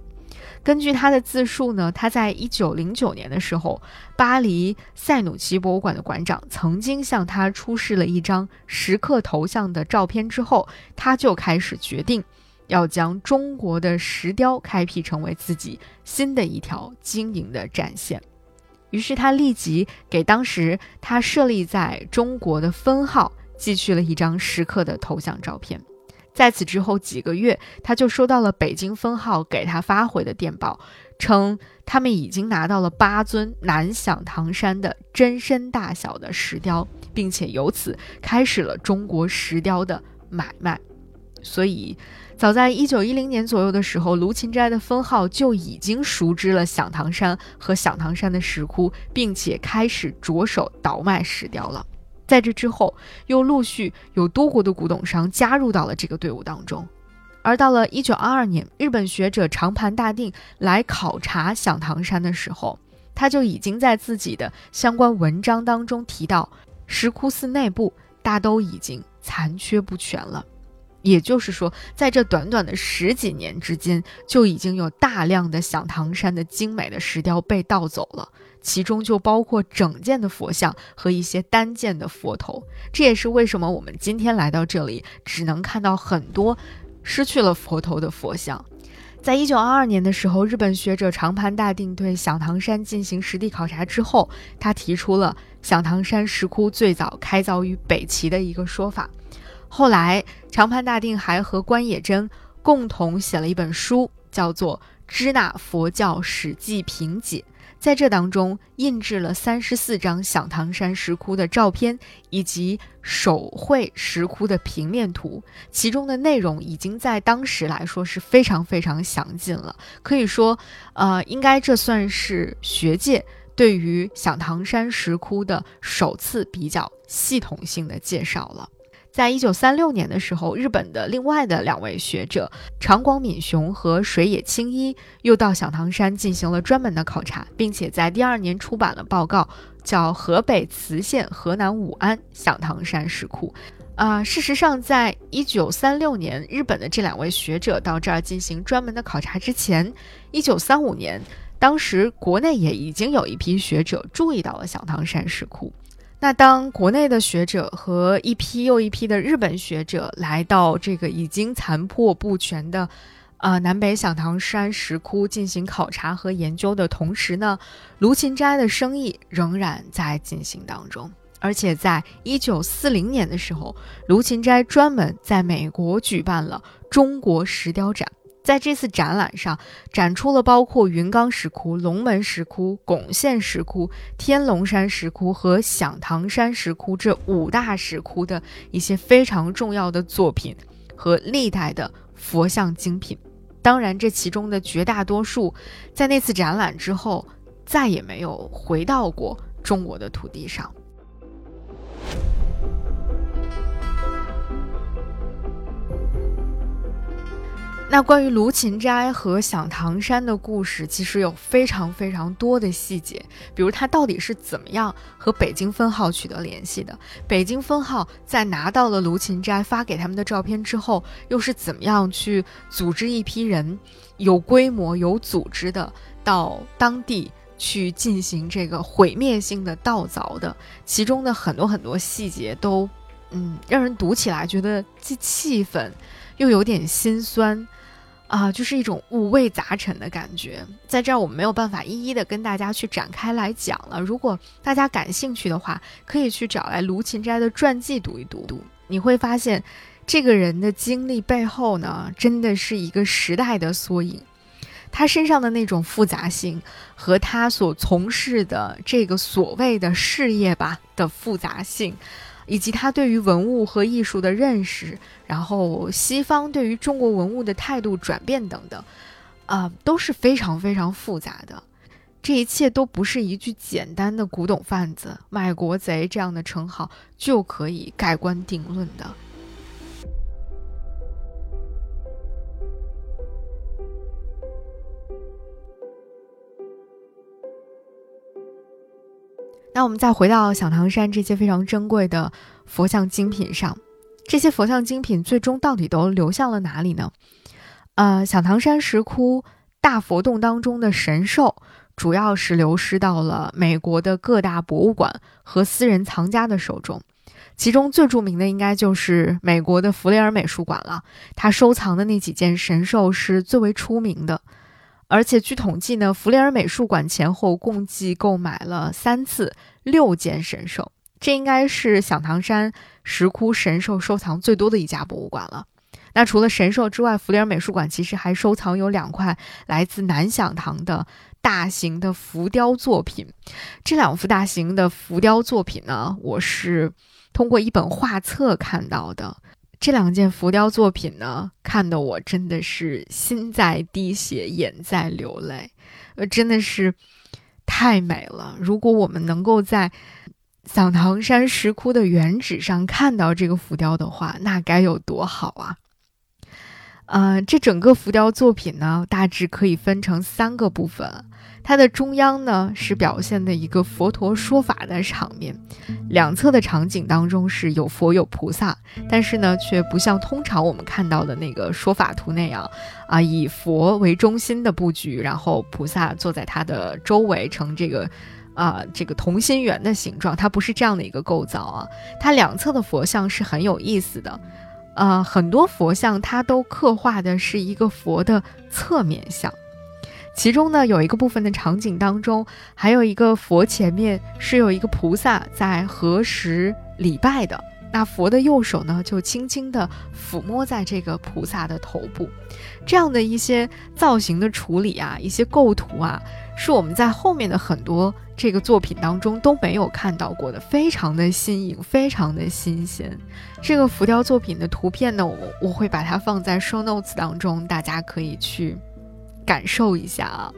根据他的自述呢，他在一九零九年的时候，巴黎塞努奇博物馆的馆长曾经向他出示了一张石刻头像的照片之后，他就开始决定要将中国的石雕开辟成为自己新的一条经营的战线。于是他立即给当时他设立在中国的分号寄去了一张石刻的头像照片。在此之后几个月，他就收到了北京分号给他发回的电报，称他们已经拿到了八尊南响堂山的真身大小的石雕，并且由此开始了中国石雕的买卖。所以，早在一九一零年左右的时候，卢芹斋的分号就已经熟知了响堂山和响堂山的石窟，并且开始着手倒卖石雕了。在这之后，又陆续有多国的古董商加入到了这个队伍当中。而到了1922年，日本学者长盘大定来考察响堂山的时候，他就已经在自己的相关文章当中提到，石窟寺内部大都已经残缺不全了。也就是说，在这短短的十几年之间，就已经有大量的响堂山的精美的石雕被盗走了。其中就包括整件的佛像和一些单件的佛头，这也是为什么我们今天来到这里只能看到很多失去了佛头的佛像。在一九二二年的时候，日本学者长盘大定对响堂山进行实地考察之后，他提出了响堂山石窟最早开凿于北齐的一个说法。后来，长盘大定还和关野真共同写了一本书，叫做《支那佛教史记评解》。在这当中印制了三十四张响堂山石窟的照片，以及手绘石窟的平面图，其中的内容已经在当时来说是非常非常详尽了。可以说，呃，应该这算是学界对于响堂山石窟的首次比较系统性的介绍了。在一九三六年的时候，日本的另外的两位学者长广敏雄和水野清一又到响堂山进行了专门的考察，并且在第二年出版了报告，叫《河北磁县河南武安响堂山石窟》。啊，事实上，在一九三六年，日本的这两位学者到这儿进行专门的考察之前，一九三五年，当时国内也已经有一批学者注意到了响堂山石窟。那当国内的学者和一批又一批的日本学者来到这个已经残破不全的，呃南北响堂山石窟进行考察和研究的同时呢，卢芹斋的生意仍然在进行当中。而且在一九四零年的时候，卢芹斋专门在美国举办了中国石雕展。在这次展览上，展出了包括云冈石窟、龙门石窟、巩县石窟、天龙山石窟和响堂山石窟这五大石窟的一些非常重要的作品和历代的佛像精品。当然，这其中的绝大多数，在那次展览之后，再也没有回到过中国的土地上。那关于卢芹斋和响堂山的故事，其实有非常非常多的细节，比如他到底是怎么样和北京分号取得联系的？北京分号在拿到了卢芹斋发给他们的照片之后，又是怎么样去组织一批人，有规模、有组织的到当地去进行这个毁灭性的盗凿的？其中的很多很多细节都，嗯，让人读起来觉得既气愤又有点心酸。啊，就是一种五味杂陈的感觉，在这儿我们没有办法一一的跟大家去展开来讲了。如果大家感兴趣的话，可以去找来卢芹斋的传记读一读，你会发现，这个人的经历背后呢，真的是一个时代的缩影。他身上的那种复杂性，和他所从事的这个所谓的事业吧的复杂性。以及他对于文物和艺术的认识，然后西方对于中国文物的态度转变等等，啊，都是非常非常复杂的。这一切都不是一句简单的“古董贩子”“卖国贼”这样的称号就可以盖棺定论的。那我们再回到响堂山这些非常珍贵的佛像精品上，这些佛像精品最终到底都流向了哪里呢？呃，响堂山石窟大佛洞当中的神兽，主要是流失到了美国的各大博物馆和私人藏家的手中，其中最著名的应该就是美国的弗雷尔美术馆了，他收藏的那几件神兽是最为出名的。而且据统计呢，弗里尔美术馆前后共计购买了三次六件神兽，这应该是响堂山石窟神兽收藏最多的一家博物馆了。那除了神兽之外，弗里尔美术馆其实还收藏有两块来自南响堂的大型的浮雕作品。这两幅大型的浮雕作品呢，我是通过一本画册看到的。这两件浮雕作品呢，看得我真的是心在滴血，眼在流泪，呃，真的是太美了。如果我们能够在响堂山石窟的原址上看到这个浮雕的话，那该有多好啊！呃，这整个浮雕作品呢，大致可以分成三个部分。它的中央呢是表现的一个佛陀说法的场面，两侧的场景当中是有佛有菩萨，但是呢却不像通常我们看到的那个说法图那样，啊以佛为中心的布局，然后菩萨坐在它的周围成这个，啊这个同心圆的形状，它不是这样的一个构造啊，它两侧的佛像是很有意思的，呃很多佛像它都刻画的是一个佛的侧面像。其中呢，有一个部分的场景当中，还有一个佛前面是有一个菩萨在合十礼拜的。那佛的右手呢，就轻轻地抚摸在这个菩萨的头部。这样的一些造型的处理啊，一些构图啊，是我们在后面的很多这个作品当中都没有看到过的，非常的新颖，非常的新鲜。这个浮雕作品的图片呢，我我会把它放在 show notes 当中，大家可以去。感受一下啊，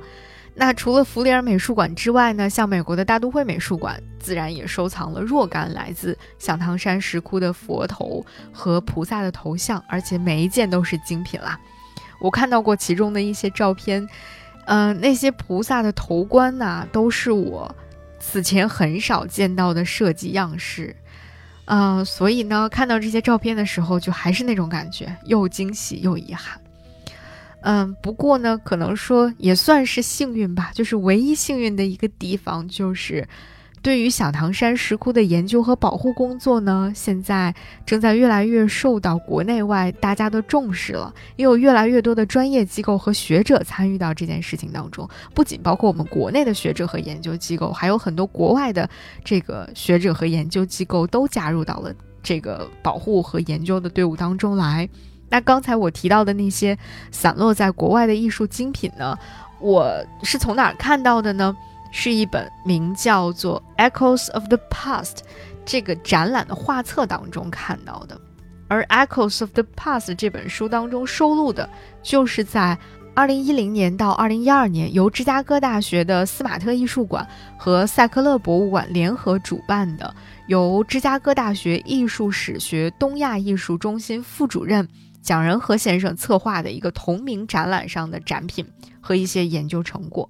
那除了弗里尔美术馆之外呢，像美国的大都会美术馆，自然也收藏了若干来自响堂山石窟的佛头和菩萨的头像，而且每一件都是精品啦。我看到过其中的一些照片，嗯，那些菩萨的头冠呐，都是我此前很少见到的设计样式，嗯，所以呢，看到这些照片的时候，就还是那种感觉，又惊喜又遗憾。嗯，不过呢，可能说也算是幸运吧。就是唯一幸运的一个地方，就是对于小唐山石窟的研究和保护工作呢，现在正在越来越受到国内外大家的重视了。也有越来越多的专业机构和学者参与到这件事情当中，不仅包括我们国内的学者和研究机构，还有很多国外的这个学者和研究机构都加入到了这个保护和研究的队伍当中来。那刚才我提到的那些散落在国外的艺术精品呢？我是从哪儿看到的呢？是一本名叫做《Echoes of the Past》这个展览的画册当中看到的。而《Echoes of the Past》这本书当中收录的，就是在2010年到2012年由芝加哥大学的斯马特艺术馆和塞克勒博物馆联合主办的，由芝加哥大学艺术史学东亚艺术中心副主任。蒋仁和先生策划的一个同名展览上的展品和一些研究成果。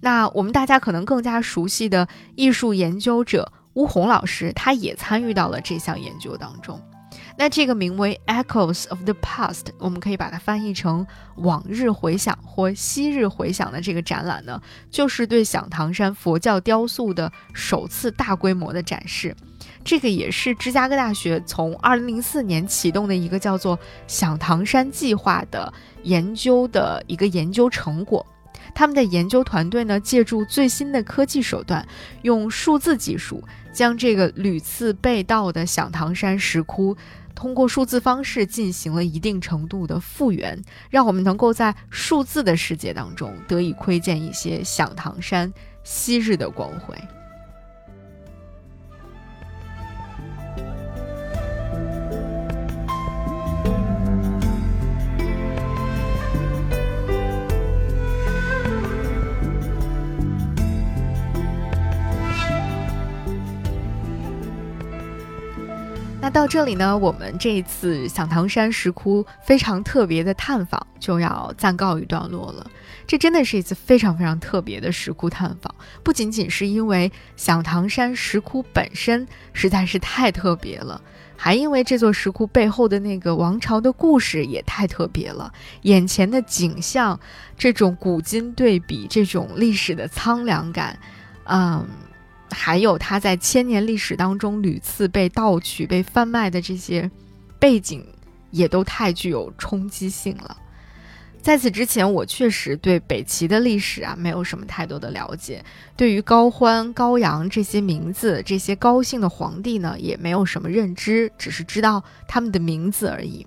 那我们大家可能更加熟悉的艺术研究者巫红老师，他也参与到了这项研究当中。那这个名为《Echoes of the Past》，我们可以把它翻译成“往日回响”或“昔日回响”的这个展览呢，就是对响堂山佛教雕塑的首次大规模的展示。这个也是芝加哥大学从二零零四年启动的一个叫做“响堂山计划”的研究的一个研究成果。他们的研究团队呢，借助最新的科技手段，用数字技术将这个屡次被盗的响堂山石窟，通过数字方式进行了一定程度的复原，让我们能够在数字的世界当中得以窥见一些响堂山昔日的光辉。那到这里呢，我们这一次响堂山石窟非常特别的探访就要暂告一段落了。这真的是一次非常非常特别的石窟探访，不仅仅是因为响堂山石窟本身实在是太特别了，还因为这座石窟背后的那个王朝的故事也太特别了。眼前的景象，这种古今对比，这种历史的苍凉感，嗯。还有他在千年历史当中屡次被盗取、被贩卖的这些背景，也都太具有冲击性了。在此之前，我确实对北齐的历史啊没有什么太多的了解，对于高欢、高阳这些名字、这些高姓的皇帝呢，也没有什么认知，只是知道他们的名字而已。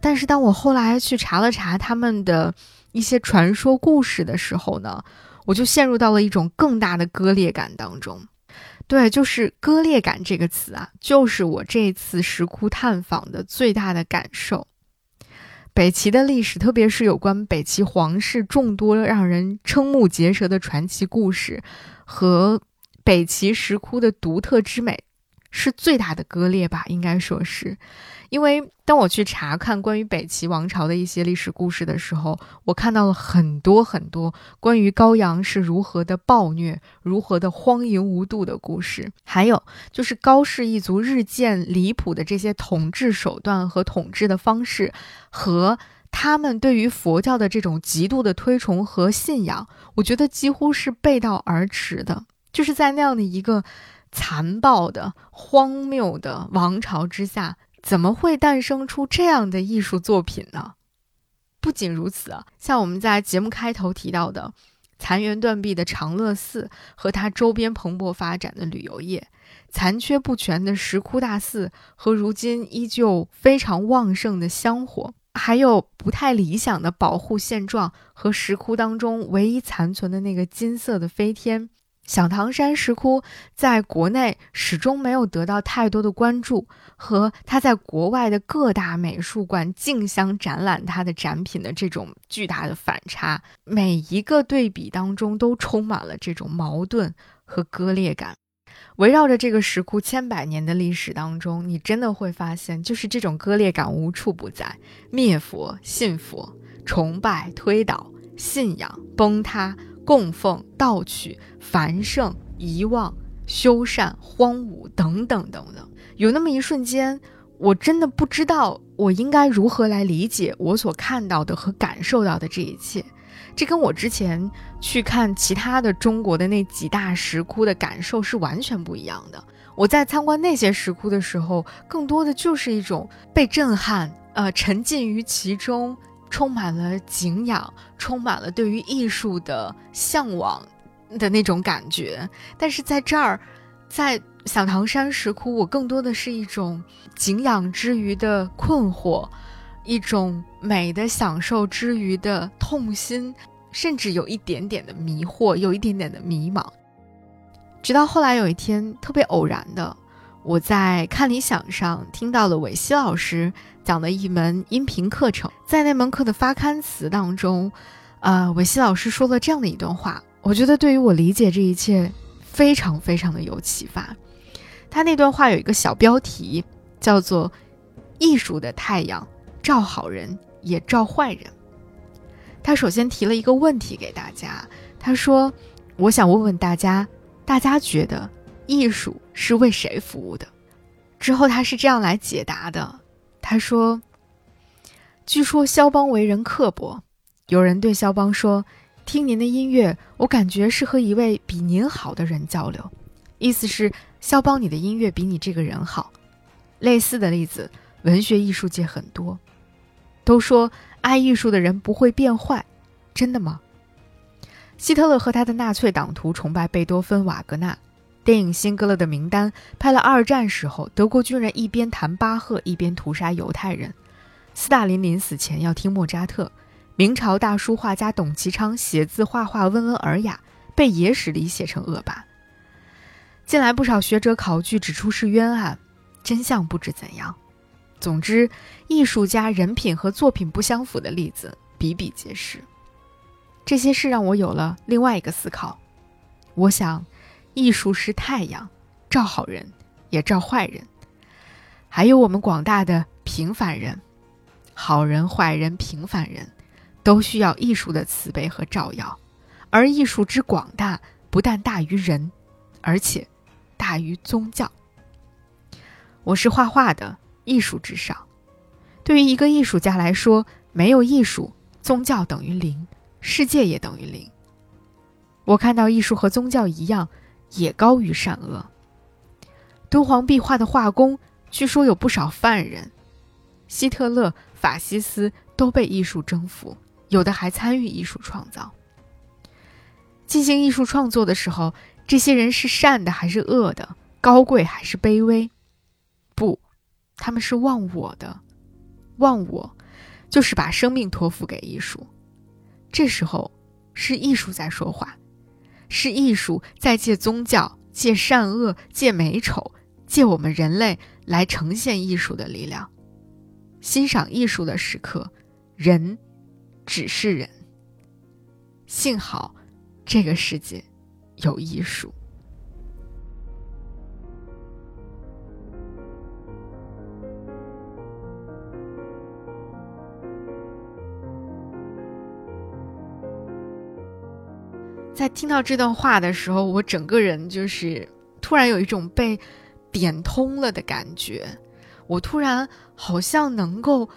但是当我后来去查了查他们的一些传说故事的时候呢，我就陷入到了一种更大的割裂感当中。对，就是“割裂感”这个词啊，就是我这次石窟探访的最大的感受。北齐的历史，特别是有关北齐皇室众多让人瞠目结舌的传奇故事，和北齐石窟的独特之美。是最大的割裂吧，应该说是，因为当我去查看关于北齐王朝的一些历史故事的时候，我看到了很多很多关于高阳是如何的暴虐、如何的荒淫无度的故事，还有就是高氏一族日渐离谱的这些统治手段和统治的方式，和他们对于佛教的这种极度的推崇和信仰，我觉得几乎是背道而驰的，就是在那样的一个。残暴的、荒谬的王朝之下，怎么会诞生出这样的艺术作品呢？不仅如此啊，像我们在节目开头提到的残垣断壁的长乐寺和它周边蓬勃发展的旅游业，残缺不全的石窟大寺和如今依旧非常旺盛的香火，还有不太理想的保护现状和石窟当中唯一残存的那个金色的飞天。响堂山石窟在国内始终没有得到太多的关注，和他在国外的各大美术馆竞相展览他的展品的这种巨大的反差，每一个对比当中都充满了这种矛盾和割裂感。围绕着这个石窟千百年的历史当中，你真的会发现，就是这种割裂感无处不在：灭佛、信佛、崇拜、推倒、信仰崩塌。供奉、盗取、繁盛、遗忘、修缮、荒芜等等等等，有那么一瞬间，我真的不知道我应该如何来理解我所看到的和感受到的这一切。这跟我之前去看其他的中国的那几大石窟的感受是完全不一样的。我在参观那些石窟的时候，更多的就是一种被震撼，呃，沉浸于其中。充满了敬仰，充满了对于艺术的向往的那种感觉。但是在这儿，在响堂山石窟，我更多的是一种敬仰之余的困惑，一种美的享受之余的痛心，甚至有一点点的迷惑，有一点点的迷茫。直到后来有一天，特别偶然的。我在看理想上听到了韦西老师讲的一门音频课程，在那门课的发刊词当中，呃，韦希老师说了这样的一段话，我觉得对于我理解这一切非常非常的有启发。他那段话有一个小标题，叫做“艺术的太阳照好人也照坏人”。他首先提了一个问题给大家，他说：“我想问问大家，大家觉得？”艺术是为谁服务的？之后他是这样来解答的：他说，据说肖邦为人刻薄，有人对肖邦说：“听您的音乐，我感觉是和一位比您好的人交流。”意思是肖邦，你的音乐比你这个人好。类似的例子，文学艺术界很多。都说爱艺术的人不会变坏，真的吗？希特勒和他的纳粹党徒崇拜贝多芬、瓦格纳。电影《辛格勒的名单》拍了二战时候，德国军人一边弹巴赫一边屠杀犹太人。斯大林临死前要听莫扎特。明朝大书画家董其昌写字画画温文尔雅，被野史里写成恶霸。近来不少学者考据指出是冤案，真相不知怎样。总之，艺术家人品和作品不相符的例子比比皆是。这些事让我有了另外一个思考。我想。艺术是太阳，照好人，也照坏人。还有我们广大的平凡人，好人、坏人、平凡人，都需要艺术的慈悲和照耀。而艺术之广大，不但大于人，而且大于宗教。我是画画的，艺术至上。对于一个艺术家来说，没有艺术，宗教等于零，世界也等于零。我看到艺术和宗教一样，也高于善恶。敦煌壁画的画工，据说有不少犯人，希特勒、法西斯都被艺术征服，有的还参与艺术创造。进行艺术创作的时候，这些人是善的还是恶的？高贵还是卑微？不，他们是忘我的。忘我，就是把生命托付给艺术。这时候，是艺术在说话，是艺术在借宗教、借善恶、借美丑、借我们人类来呈现艺术的力量。欣赏艺术的时刻，人只是人。幸好。这个世界有艺术。在听到这段话的时候，我整个人就是突然有一种被点通了的感觉。我突然好像能够，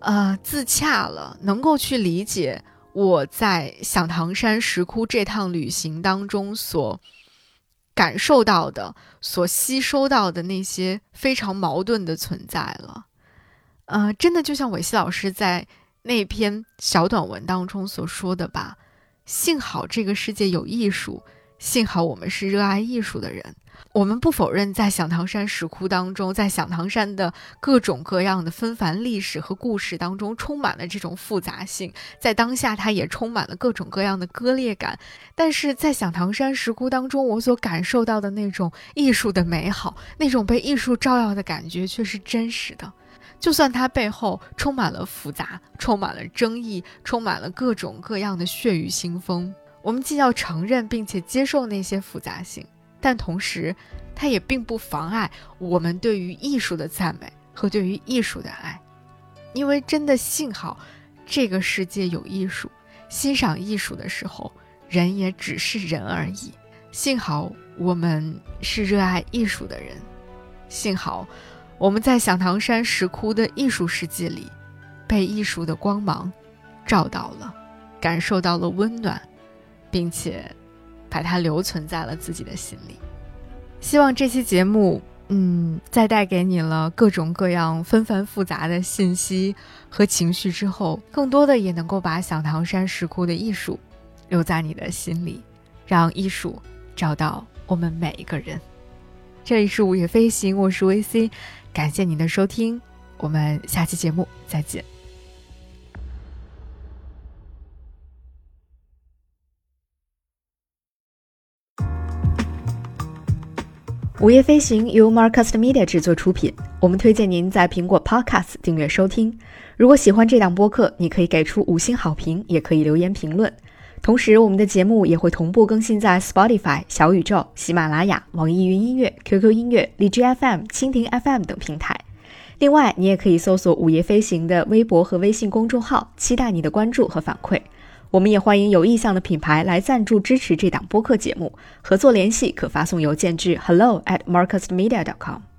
呃，自洽了，能够去理解。我在响堂山石窟这趟旅行当中所感受到的、所吸收到的那些非常矛盾的存在了，呃，真的就像韦西老师在那篇小短文当中所说的吧，幸好这个世界有艺术，幸好我们是热爱艺术的人。我们不否认，在响堂山石窟当中，在响堂山的各种各样的纷繁历史和故事当中，充满了这种复杂性。在当下，它也充满了各种各样的割裂感。但是在响堂山石窟当中，我所感受到的那种艺术的美好，那种被艺术照耀的感觉，却是真实的。就算它背后充满了复杂，充满了争议，充满了各种各样的血雨腥风，我们既要承认并且接受那些复杂性。但同时，它也并不妨碍我们对于艺术的赞美和对于艺术的爱，因为真的幸好，这个世界有艺术，欣赏艺术的时候，人也只是人而已。幸好我们是热爱艺术的人，幸好我们在响堂山石窟的艺术世界里，被艺术的光芒照到了，感受到了温暖，并且。把它留存在了自己的心里。希望这期节目，嗯，在带给你了各种各样纷繁复杂的信息和情绪之后，更多的也能够把响堂山石窟的艺术留在你的心里，让艺术找到我们每一个人。这里是午夜飞行，我是 VC，感谢您的收听，我们下期节目再见。午夜飞行由 Marcus Media 制作出品，我们推荐您在苹果 Podcast 订阅收听。如果喜欢这档播客，你可以给出五星好评，也可以留言评论。同时，我们的节目也会同步更新在 Spotify、小宇宙、喜马拉雅、网易云音乐、QQ 音乐、荔枝 FM、蜻蜓 FM 等平台。另外，你也可以搜索“午夜飞行”的微博和微信公众号，期待你的关注和反馈。我们也欢迎有意向的品牌来赞助支持这档播客节目，合作联系可发送邮件至 hello at markusmedia.com。